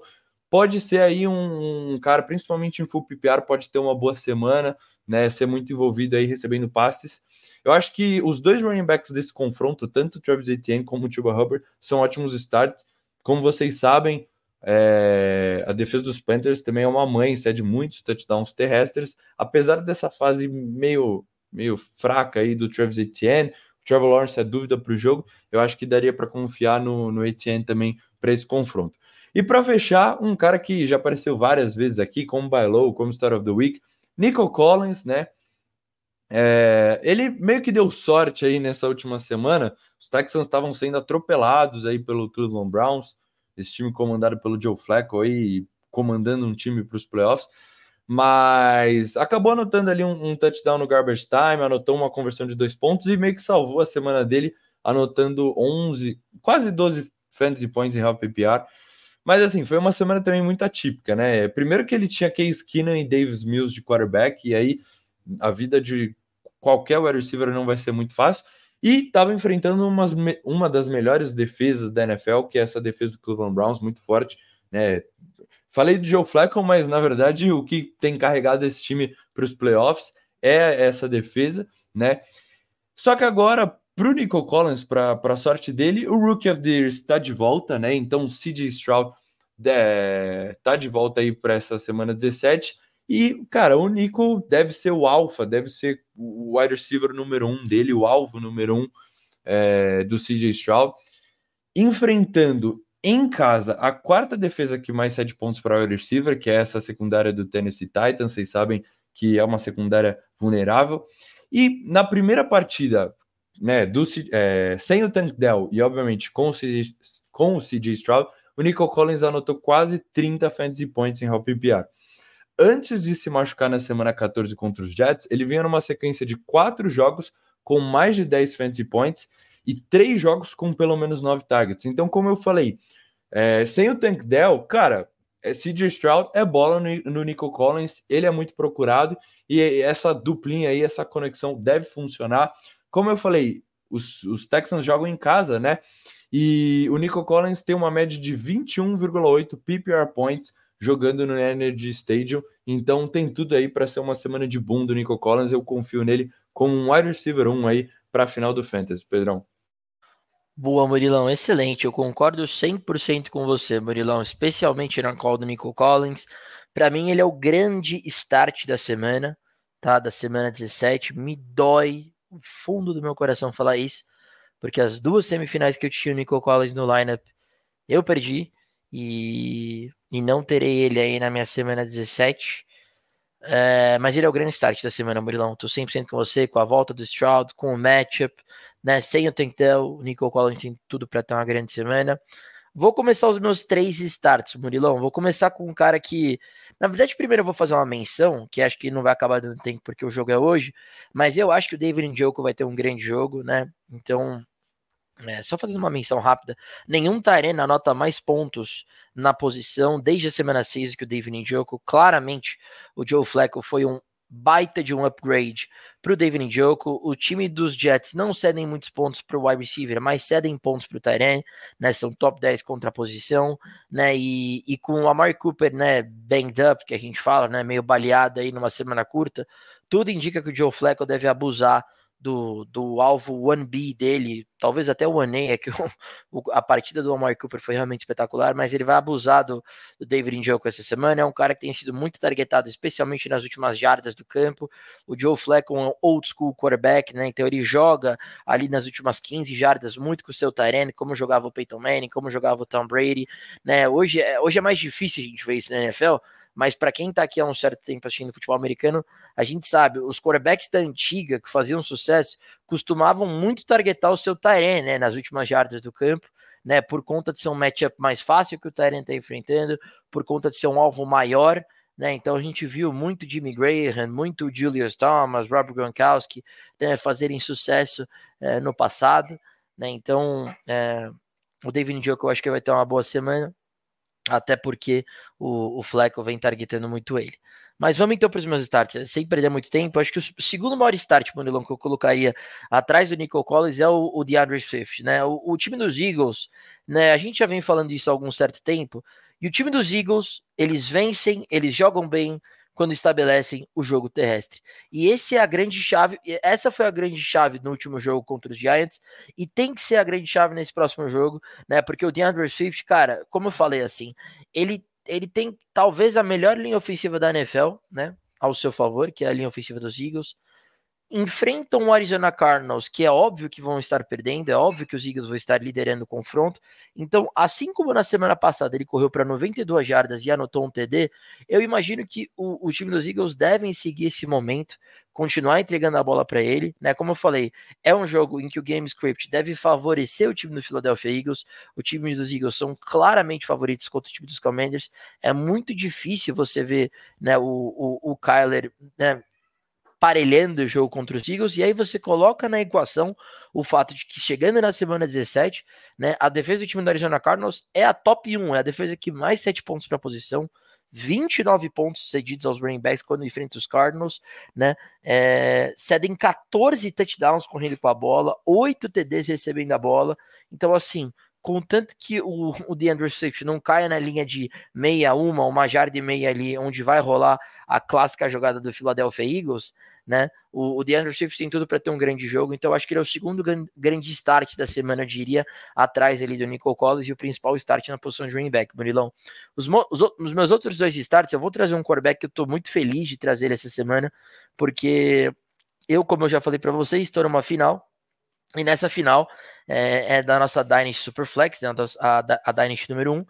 pode ser aí um, um, cara, principalmente em full PPR, pode ter uma boa semana, né? Ser muito envolvido aí recebendo passes. Eu acho que os dois running backs desse confronto, tanto o Travis Etienne como o Tuba Hubbard, são ótimos starts. Como vocês sabem, é, a defesa dos Panthers também é uma mãe, cede muitos touchdowns terrestres, apesar dessa fase meio, meio fraca aí do Travis Etienne, Trevor Lawrence é dúvida para o jogo, eu acho que daria para confiar no, no Etienne também para esse confronto. E para fechar, um cara que já apareceu várias vezes aqui, como by low, como Star of the Week, Nico Collins, né? É, ele meio que deu sorte aí nessa última semana. Os Texans estavam sendo atropelados aí pelo Cleveland Browns, esse time comandado pelo Joe Flacco aí, comandando um time para os playoffs mas acabou anotando ali um, um, touchdown no garbage time, anotou uma conversão de dois pontos e meio que salvou a semana dele, anotando 11, quase 12 fantasy points em half PPR. Mas assim, foi uma semana também muito atípica, né? Primeiro que ele tinha Case Keenan e Davis Mills de quarterback, e aí a vida de qualquer wide receiver não vai ser muito fácil. E estava enfrentando umas, uma das melhores defesas da NFL, que é essa defesa do Cleveland Browns, muito forte, né? Falei do Joe Flacco, mas na verdade o que tem carregado esse time para os playoffs é essa defesa, né? Só que agora, para o Nico Collins, para a sorte dele, o Rookie of the Year está de volta, né? Então o CJ Stroud está de volta aí para essa semana 17. E, cara, o Nico deve ser o alfa, deve ser o wide receiver número um dele, o alvo número um é, do CJ Stroud, enfrentando em casa, a quarta defesa que mais cede pontos para o wide receiver, que é essa secundária do Tennessee Titans, vocês sabem que é uma secundária vulnerável. E na primeira partida, né, do, é, sem o Tank Dell e obviamente com o, CJ, com o CJ Stroud, o Nico Collins anotou quase 30 fantasy points em Hop PPR. Antes de se machucar na semana 14 contra os Jets, ele vinha numa sequência de quatro jogos com mais de 10 fantasy points e três jogos com pelo menos 9 targets. Então, como eu falei, é, sem o Tank Dell, cara, é, CJ Stroud é bola no, no Nico Collins, ele é muito procurado e essa duplinha aí, essa conexão deve funcionar. Como eu falei, os, os Texans jogam em casa, né? E o Nico Collins tem uma média de 21,8 PPR points jogando no Energy Stadium. Então tem tudo aí para ser uma semana de boom do Nico Collins. Eu confio nele como um wide receiver 1 aí para a final do Fantasy, Pedrão. Boa, Murilão, excelente. Eu concordo 100% com você, Murilão, especialmente na call do Nico Collins. Para mim, ele é o grande start da semana, tá? Da semana 17. Me dói o fundo do meu coração falar isso, porque as duas semifinais que eu tinha o Nico Collins no lineup, eu perdi e, e não terei ele aí na minha semana 17. É, mas ele é o grande start da semana, Murilão. Tô 100% com você, com a volta do Stroud, com o matchup, né? Sem o Tentel, o Nico Collins tem tudo para ter uma grande semana. Vou começar os meus três starts, Murilão. Vou começar com um cara que, na verdade, primeiro eu vou fazer uma menção, que acho que não vai acabar dando tempo porque o jogo é hoje, mas eu acho que o David Njoku vai ter um grande jogo, né? Então, é, só fazendo uma menção rápida, nenhum Tyrene anota mais pontos na posição desde a semana 6 que o David Njoku. Claramente, o Joe Flacco foi um baita de um upgrade para o David Njoku. O time dos Jets não cedem muitos pontos para o wide receiver, mas cedem pontos para o Tyrene, né? São top 10 contra a posição, né? E, e com o Amari Cooper, né, banged up, que a gente fala, né, meio baleado aí numa semana curta, tudo indica que o Joe Flacco deve abusar do, do alvo 1B dele, talvez até o 1A, é que [LAUGHS] o, a partida do Amari Cooper foi realmente espetacular, mas ele vai abusar do, do David Njoku essa semana, é um cara que tem sido muito targetado, especialmente nas últimas jardas do campo, o Joe Flacco é um old school quarterback, né, então ele joga ali nas últimas 15 jardas muito com o seu Tyrene, como jogava o Peyton Manning, como jogava o Tom Brady, né, hoje, é, hoje é mais difícil a gente ver isso na NFL, mas para quem está aqui há um certo tempo assistindo futebol americano, a gente sabe, os quarterbacks da antiga que faziam sucesso costumavam muito targetar o seu Tyrene, né, nas últimas jardas do campo, né, por conta de ser um matchup mais fácil que o Tyrene está enfrentando, por conta de ser um alvo maior, né, então a gente viu muito Jimmy Graham, muito Julius Thomas, Robert Gronkowski né, fazerem sucesso é, no passado, né, então é, o David Njoku eu acho que vai ter uma boa semana, até porque o, o Fleco vem targetando muito ele. Mas vamos então para os meus starts, sem perder muito tempo. Acho que o segundo maior start, Manilão, que eu colocaria atrás do Nico Collins é o, o DeAndre Swift, né? O, o, time dos Eagles, né? A gente já vem falando isso há algum certo tempo. E o time dos Eagles, eles vencem, eles jogam bem, quando estabelecem o jogo terrestre. E esse é a grande chave, essa foi a grande chave no último jogo contra os Giants e tem que ser a grande chave nesse próximo jogo, né? Porque o DeAndre Swift, cara, como eu falei assim, ele ele tem talvez a melhor linha ofensiva da NFL, né? Ao seu favor, que é a linha ofensiva dos Eagles enfrentam o Arizona Cardinals, que é óbvio que vão estar perdendo, é óbvio que os Eagles vão estar liderando o confronto. Então, assim como na semana passada ele correu para 92 jardas e anotou um TD, eu imagino que o, o, time dos Eagles devem seguir esse momento, continuar entregando a bola para ele, né? Como eu falei, é um jogo em que o game script deve favorecer o time do Philadelphia Eagles. O time dos Eagles são claramente favoritos contra o time dos Commanders. É muito difícil você ver, né, o, o, o Kyler, né, parelhando o jogo contra os Eagles, e aí você coloca na equação o fato de que chegando na semana 17, né, a defesa do time do Arizona Cardinals é a top 1, é a defesa que mais 7 pontos para a posição, 29 pontos cedidos aos running backs quando enfrenta os Cardinals, né? É, cedem 14 touchdowns correndo com a bola, 8 TDs recebendo a bola. Então, assim, contanto que o, o DeAndre Swift não caia na linha de meia, uma, uma jarda e meia ali, onde vai rolar a clássica jogada do Philadelphia Eagles, né? O, o DeAndre Swift tem tudo para ter um grande jogo, então acho que ele é o segundo grande start da semana, eu diria, atrás ali do Nico Collins e o principal start na posição de running back, Murilão. Os, os, os meus outros dois starts, eu vou trazer um quarterback que eu tô muito feliz de trazer ele essa semana, porque eu, como eu já falei para vocês, estou numa final, e nessa final é, é da nossa Dynasty Superflex, né, a, a Dynasty número 1.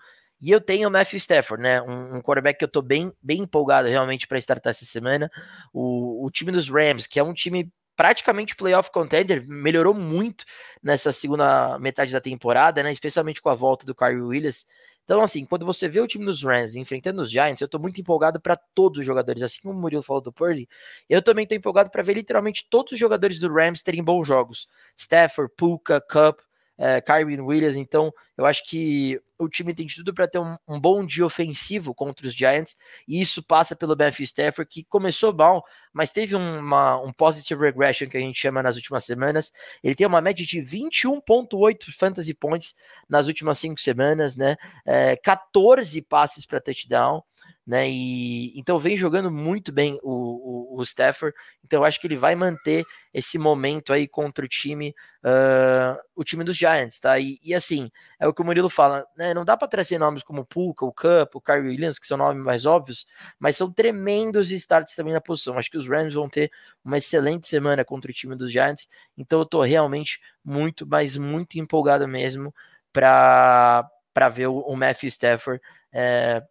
E eu tenho o Matthew Stafford, né? Um, um quarterback que eu tô bem, bem empolgado realmente para startar essa semana. O, o time dos Rams, que é um time praticamente playoff contender, melhorou muito nessa segunda metade da temporada, né? Especialmente com a volta do Kyrie Williams, Então, assim, quando você vê o time dos Rams enfrentando os Giants, eu tô muito empolgado para todos os jogadores, assim como o Murilo falou do Purdy, eu também tô empolgado para ver literalmente todos os jogadores do Rams terem bons jogos. Stafford, Puka, Cup, é, Williams, então eu acho que o time tem tudo para ter um, um, bom dia ofensivo contra os Giants, e isso passa pelo Matthew Stafford, que começou mal, mas teve uma, um positive regression, que a gente chama nas últimas semanas. Ele tem uma média de 21,8 fantasy points nas últimas cinco semanas, né? É, 14 passes para touchdown né? E então vem jogando muito bem o, o, o Stafford. Então eu acho que ele vai manter esse momento aí contra o time, uh, o time dos Giants, tá? E, e, assim, é o que o Murilo fala, né? Não dá para trazer nomes como Puka, o Cup, o Kyrie Williams, que são nomes mais óbvios, mas são tremendos starts também na posição. Acho que os Rams vão ter uma excelente semana contra o time dos Giants. Então eu tô realmente muito, mas muito empolgado mesmo para para ver o, o Matthew Stafford é,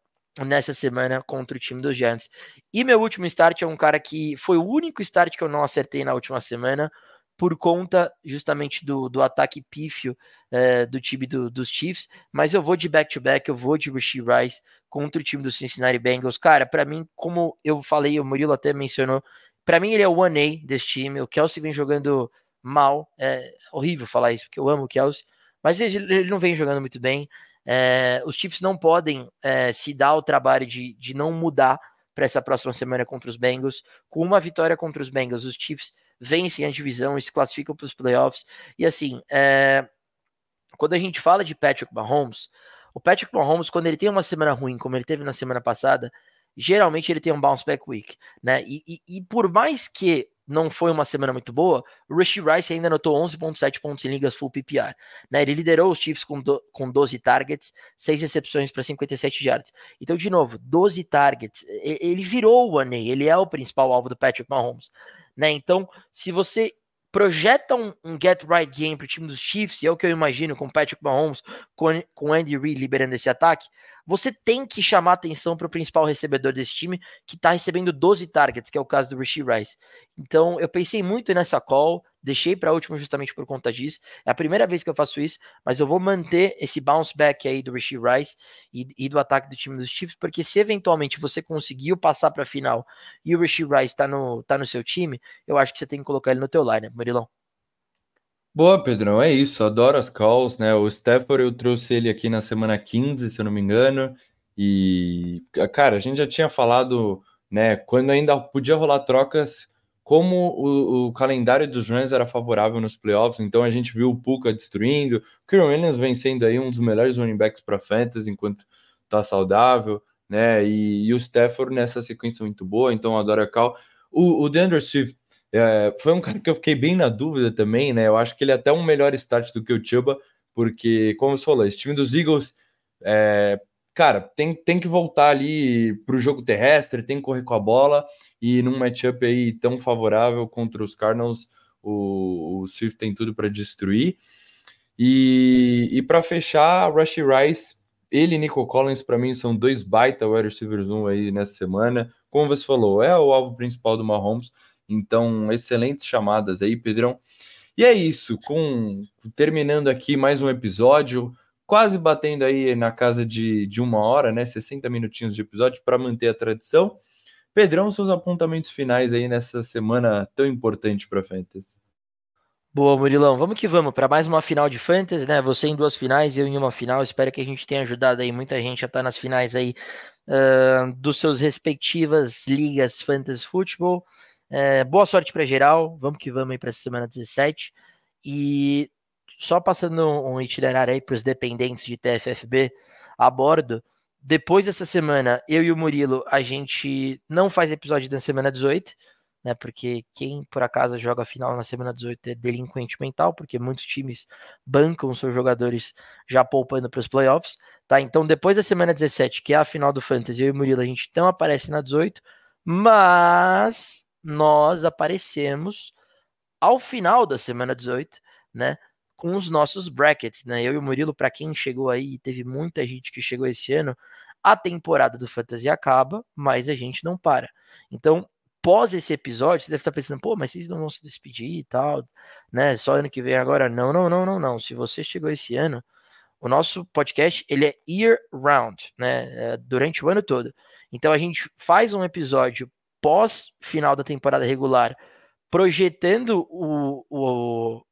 nessa semana contra o time dos Giants. E meu último start é um cara que foi o único start que eu não acertei na última semana, por conta justamente do, do ataque pífio é, do time do, dos Chiefs, mas eu vou de back-to-back, -back, eu vou de Rasheed Rice contra o time do Cincinnati Bengals. Cara, para mim, como eu falei, o Murilo até mencionou, para mim ele é o 1A desse time, o Kelsey vem jogando mal, é horrível falar isso, porque eu amo o Kelsey, mas ele, ele não vem jogando muito bem, é, os Chiefs não podem é, se dar o trabalho de, de não mudar para essa próxima semana contra os Bengals. Com uma vitória contra os Bengals, os Chiefs vencem a divisão e se classificam para os playoffs. E assim, é, quando a gente fala de Patrick Mahomes, o Patrick Mahomes, quando ele tem uma semana ruim, como ele teve na semana passada, geralmente ele tem um bounce back week, né? E, e, e por mais que não foi uma semana muito boa, o Rishi Rice ainda anotou 11.7 pontos em ligas full PPR. Né? Ele liderou os Chiefs com, do, com 12 targets, 6 recepções para 57 yards. Então, de novo, 12 targets. Ele virou o One ele é o principal alvo do Patrick Mahomes. Né? Então, se você projeta um, um, get right game para o time dos Chiefs, e é o que eu imagino com Patrick Mahomes, com, com Andy Reid liberando esse ataque, você tem que chamar atenção para o principal recebedor desse time, que está recebendo 12 targets, que é o caso do Rishi Rice. Então, eu pensei muito nessa call, Deixei para último justamente por conta disso. É a primeira vez que eu faço isso, mas eu vou manter esse bounce back aí do Rishi Rice e, e, do ataque do time dos Chiefs, porque se eventualmente você conseguiu passar para a final e o Rishi Rice está no, tá no seu time, eu acho que você tem que colocar ele no teu line, Murilão. Boa, Pedrão, é isso. Adoro as calls, né? O Stafford eu trouxe ele aqui na semana 15, se eu não me engano. E, cara, a gente já tinha falado, né? Quando ainda podia rolar trocas como o, o, calendário dos Rams era favorável nos playoffs, então a gente viu o Puka destruindo, o Kieran Williams vencendo aí um dos melhores running backs para fantasy enquanto tá saudável, né? E, e, o Stafford nessa sequência muito boa, então a Cal. O, o DeAndre Swift é, foi um cara que eu fiquei bem na dúvida também, né? Eu acho que ele é até um melhor start do que o Chuba, porque, como você falou, esse time dos Eagles é, cara, tem, tem que voltar ali para o jogo terrestre, tem que correr com a bola, e num matchup aí tão favorável contra os Cardinals, o, o Swift tem tudo para destruir. E, e para fechar, Rush Rice, ele e Nico Collins, para mim, são dois baita wide receivers 1 aí nessa semana. Como você falou, é o alvo principal do Mahomes, então excelentes chamadas aí, Pedrão. E é isso, com terminando aqui mais um episódio quase batendo aí na casa de, de uma hora, né? 60 minutinhos de episódio para manter a tradição. Pedrão, seus apontamentos finais aí nessa semana tão importante para Fantasy. Boa, Murilão. Vamos que vamos para mais uma final de Fantasy, né? Você em duas finais, eu em uma final. Espero que a gente tenha ajudado aí muita gente estar tá nas finais aí uh, dos seus respectivas ligas Fantasy Futebol. Uh, boa sorte para geral. Vamos que vamos aí para essa semana 17. E só passando um itinerário aí para os dependentes de TFFB a bordo. Depois dessa semana, eu e o Murilo, a gente não faz episódio da semana 18, né? Porque quem por acaso joga final na semana 18 é delinquente mental, porque muitos times bancam seus jogadores já poupando para os playoffs, tá? Então, depois da semana 17, que é a final do Fantasy, eu e o Murilo, a gente não aparece na 18, mas nós aparecemos ao final da semana 18, né? Com os nossos brackets, né? Eu e o Murilo, para quem chegou aí, teve muita gente que chegou esse ano, a temporada do Fantasy acaba, mas a gente não para. Então, pós esse episódio, você deve estar pensando, pô, mas vocês não vão se despedir e tal, né? Só ano que vem agora. Não, não, não, não, não. Se você chegou esse ano, o nosso podcast ele é year round, né? É durante o ano todo. Então a gente faz um episódio pós final da temporada regular, projetando o, o,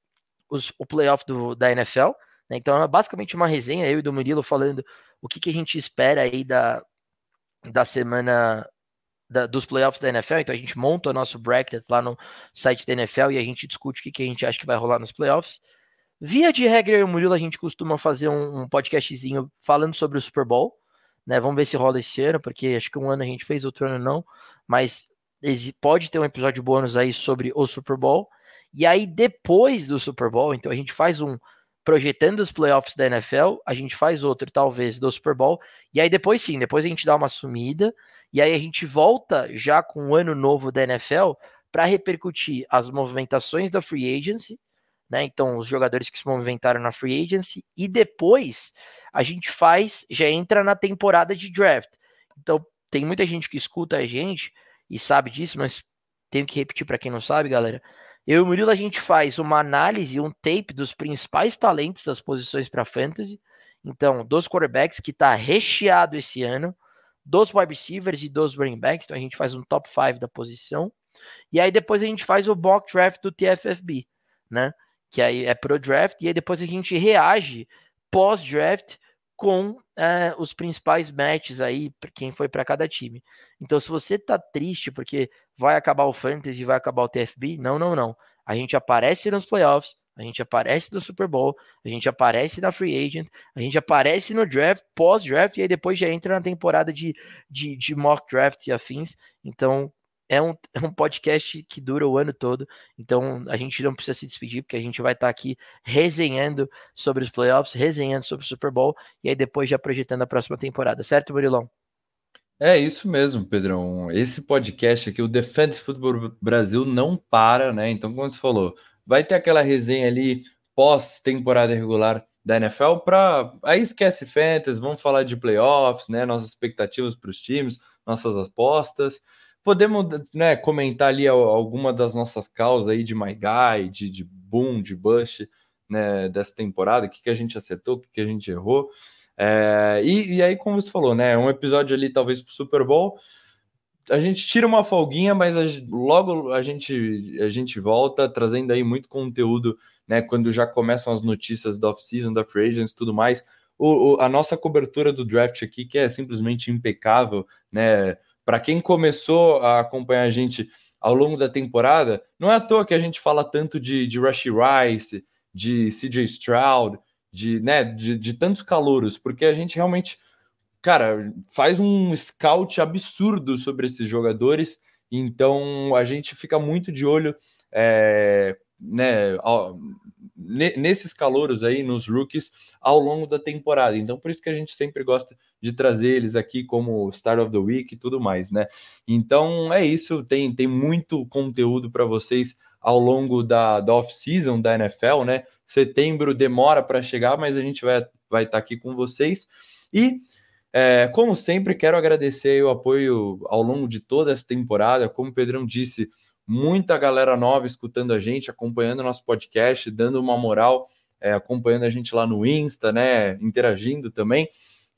os, o playoff do, da NFL. Né? Então é basicamente uma resenha, eu e do Murilo falando o que, que a gente espera aí da, da semana da, dos playoffs da NFL. Então a gente monta o nosso bracket lá no site da NFL e a gente discute o que, que a gente acha que vai rolar nos playoffs. Via de regra, eu e o Murilo, a gente costuma fazer um, um podcastzinho falando sobre o Super Bowl. Né? Vamos ver se rola esse ano, porque acho que um ano a gente fez, outro ano não. Mas pode ter um episódio bônus aí sobre o Super Bowl. E aí, depois do Super Bowl, então a gente faz um projetando os playoffs da NFL, a gente faz outro, talvez, do Super Bowl. E aí, depois sim, depois a gente dá uma sumida. E aí a gente volta já com o ano novo da NFL para repercutir as movimentações da free agency né? Então, os jogadores que se movimentaram na free agency e depois a gente faz, já entra na temporada de draft. Então, tem muita gente que escuta a gente e sabe disso, mas tenho que repetir para quem não sabe, galera. Eu e o Murilo a gente faz uma análise, um tape dos principais talentos das posições para fantasy. Então, dos quarterbacks que está recheado esse ano, dos wide receivers e dos running backs. Então, a gente faz um top 5 da posição. E aí depois a gente faz o mock draft do TFFB, né? que aí é pro draft, e aí depois a gente reage pós-draft com é, os principais matches aí, quem foi para cada time. Então, se você tá triste porque vai acabar o Fantasy, vai acabar o TFB, não, não, não. A gente aparece nos playoffs, a gente aparece no Super Bowl, a gente aparece na Free Agent, a gente aparece no draft, pós-draft, e aí depois já entra na temporada de, de, de mock draft e afins. Então, é um, é um podcast que dura o ano todo, então a gente não precisa se despedir, porque a gente vai estar tá aqui resenhando sobre os playoffs, resenhando sobre o Super Bowl, e aí depois já projetando a próxima temporada, certo, Murilão? É isso mesmo, Pedrão. Esse podcast aqui, o Defense Football Brasil, não para, né? Então, como você falou, vai ter aquela resenha ali pós-temporada regular da NFL para aí esquece fantasy, vamos falar de playoffs, né? Nossas expectativas para os times, nossas apostas. Podemos né, comentar ali alguma das nossas causas aí de My Guy, de, de Boom, de Bush, né, dessa temporada, o que, que a gente acertou, o que, que a gente errou. É, e, e, aí, como você falou, né? Um episódio ali, talvez, para o Super Bowl. A gente tira uma folguinha, mas a, logo a gente, a gente volta trazendo aí muito conteúdo, né? Quando já começam as notícias da off-season, da free agents tudo mais. O, o, a nossa cobertura do draft aqui, que é simplesmente impecável, né? Para quem começou a acompanhar a gente ao longo da temporada, não é à toa que a gente fala tanto de, de Rushy Rice, de CJ Stroud, de, né, de, de tantos calouros, porque a gente realmente, cara, faz um scout absurdo sobre esses jogadores, então a gente fica muito de olho é, né, nesses calouros aí, nos rookies, ao longo da temporada. Então, por isso que a gente sempre gosta de trazer eles aqui como Start of the Week e tudo mais, né? Então, é isso. Tem, tem muito conteúdo para vocês ao longo da, da off-season da NFL, né? Setembro demora para chegar, mas a gente vai estar vai tá aqui com vocês. E, é, como sempre, quero agradecer o apoio ao longo de toda essa temporada. Como o Pedrão disse, muita galera nova escutando a gente, acompanhando nosso podcast, dando uma moral, é, acompanhando a gente lá no Insta, né? Interagindo também.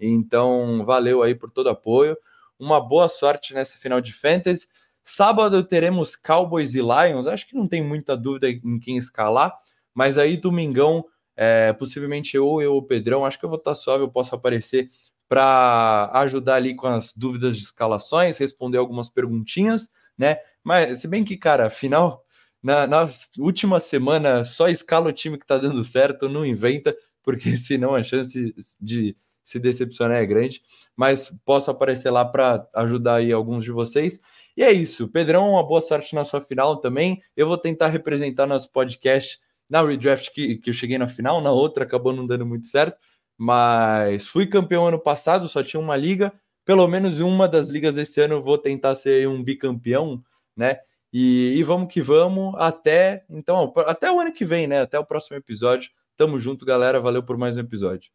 Então, valeu aí por todo o apoio. Uma boa sorte nessa final de Fantasy. Sábado teremos Cowboys e Lions. Acho que não tem muita dúvida em quem escalar, mas aí domingão, é, possivelmente eu ou eu, o Pedrão, acho que eu vou estar suave, eu posso aparecer para ajudar ali com as dúvidas de escalações, responder algumas perguntinhas, né? Mas, se bem que, cara, afinal, na, na última semana, só escala o time que tá dando certo, não inventa, porque [LAUGHS] senão a chance de se decepcionar é grande. Mas posso aparecer lá para ajudar aí alguns de vocês. E é isso. Pedrão, uma boa sorte na sua final também. Eu vou tentar representar nosso podcast na redraft que, que eu cheguei na final, na outra acabou não dando muito certo. Mas fui campeão ano passado, só tinha uma liga. Pelo menos uma das ligas desse ano vou tentar ser um bicampeão né? E, e vamos que vamos até então, até o ano que vem, né? Até o próximo episódio. Tamo junto, galera. Valeu por mais um episódio.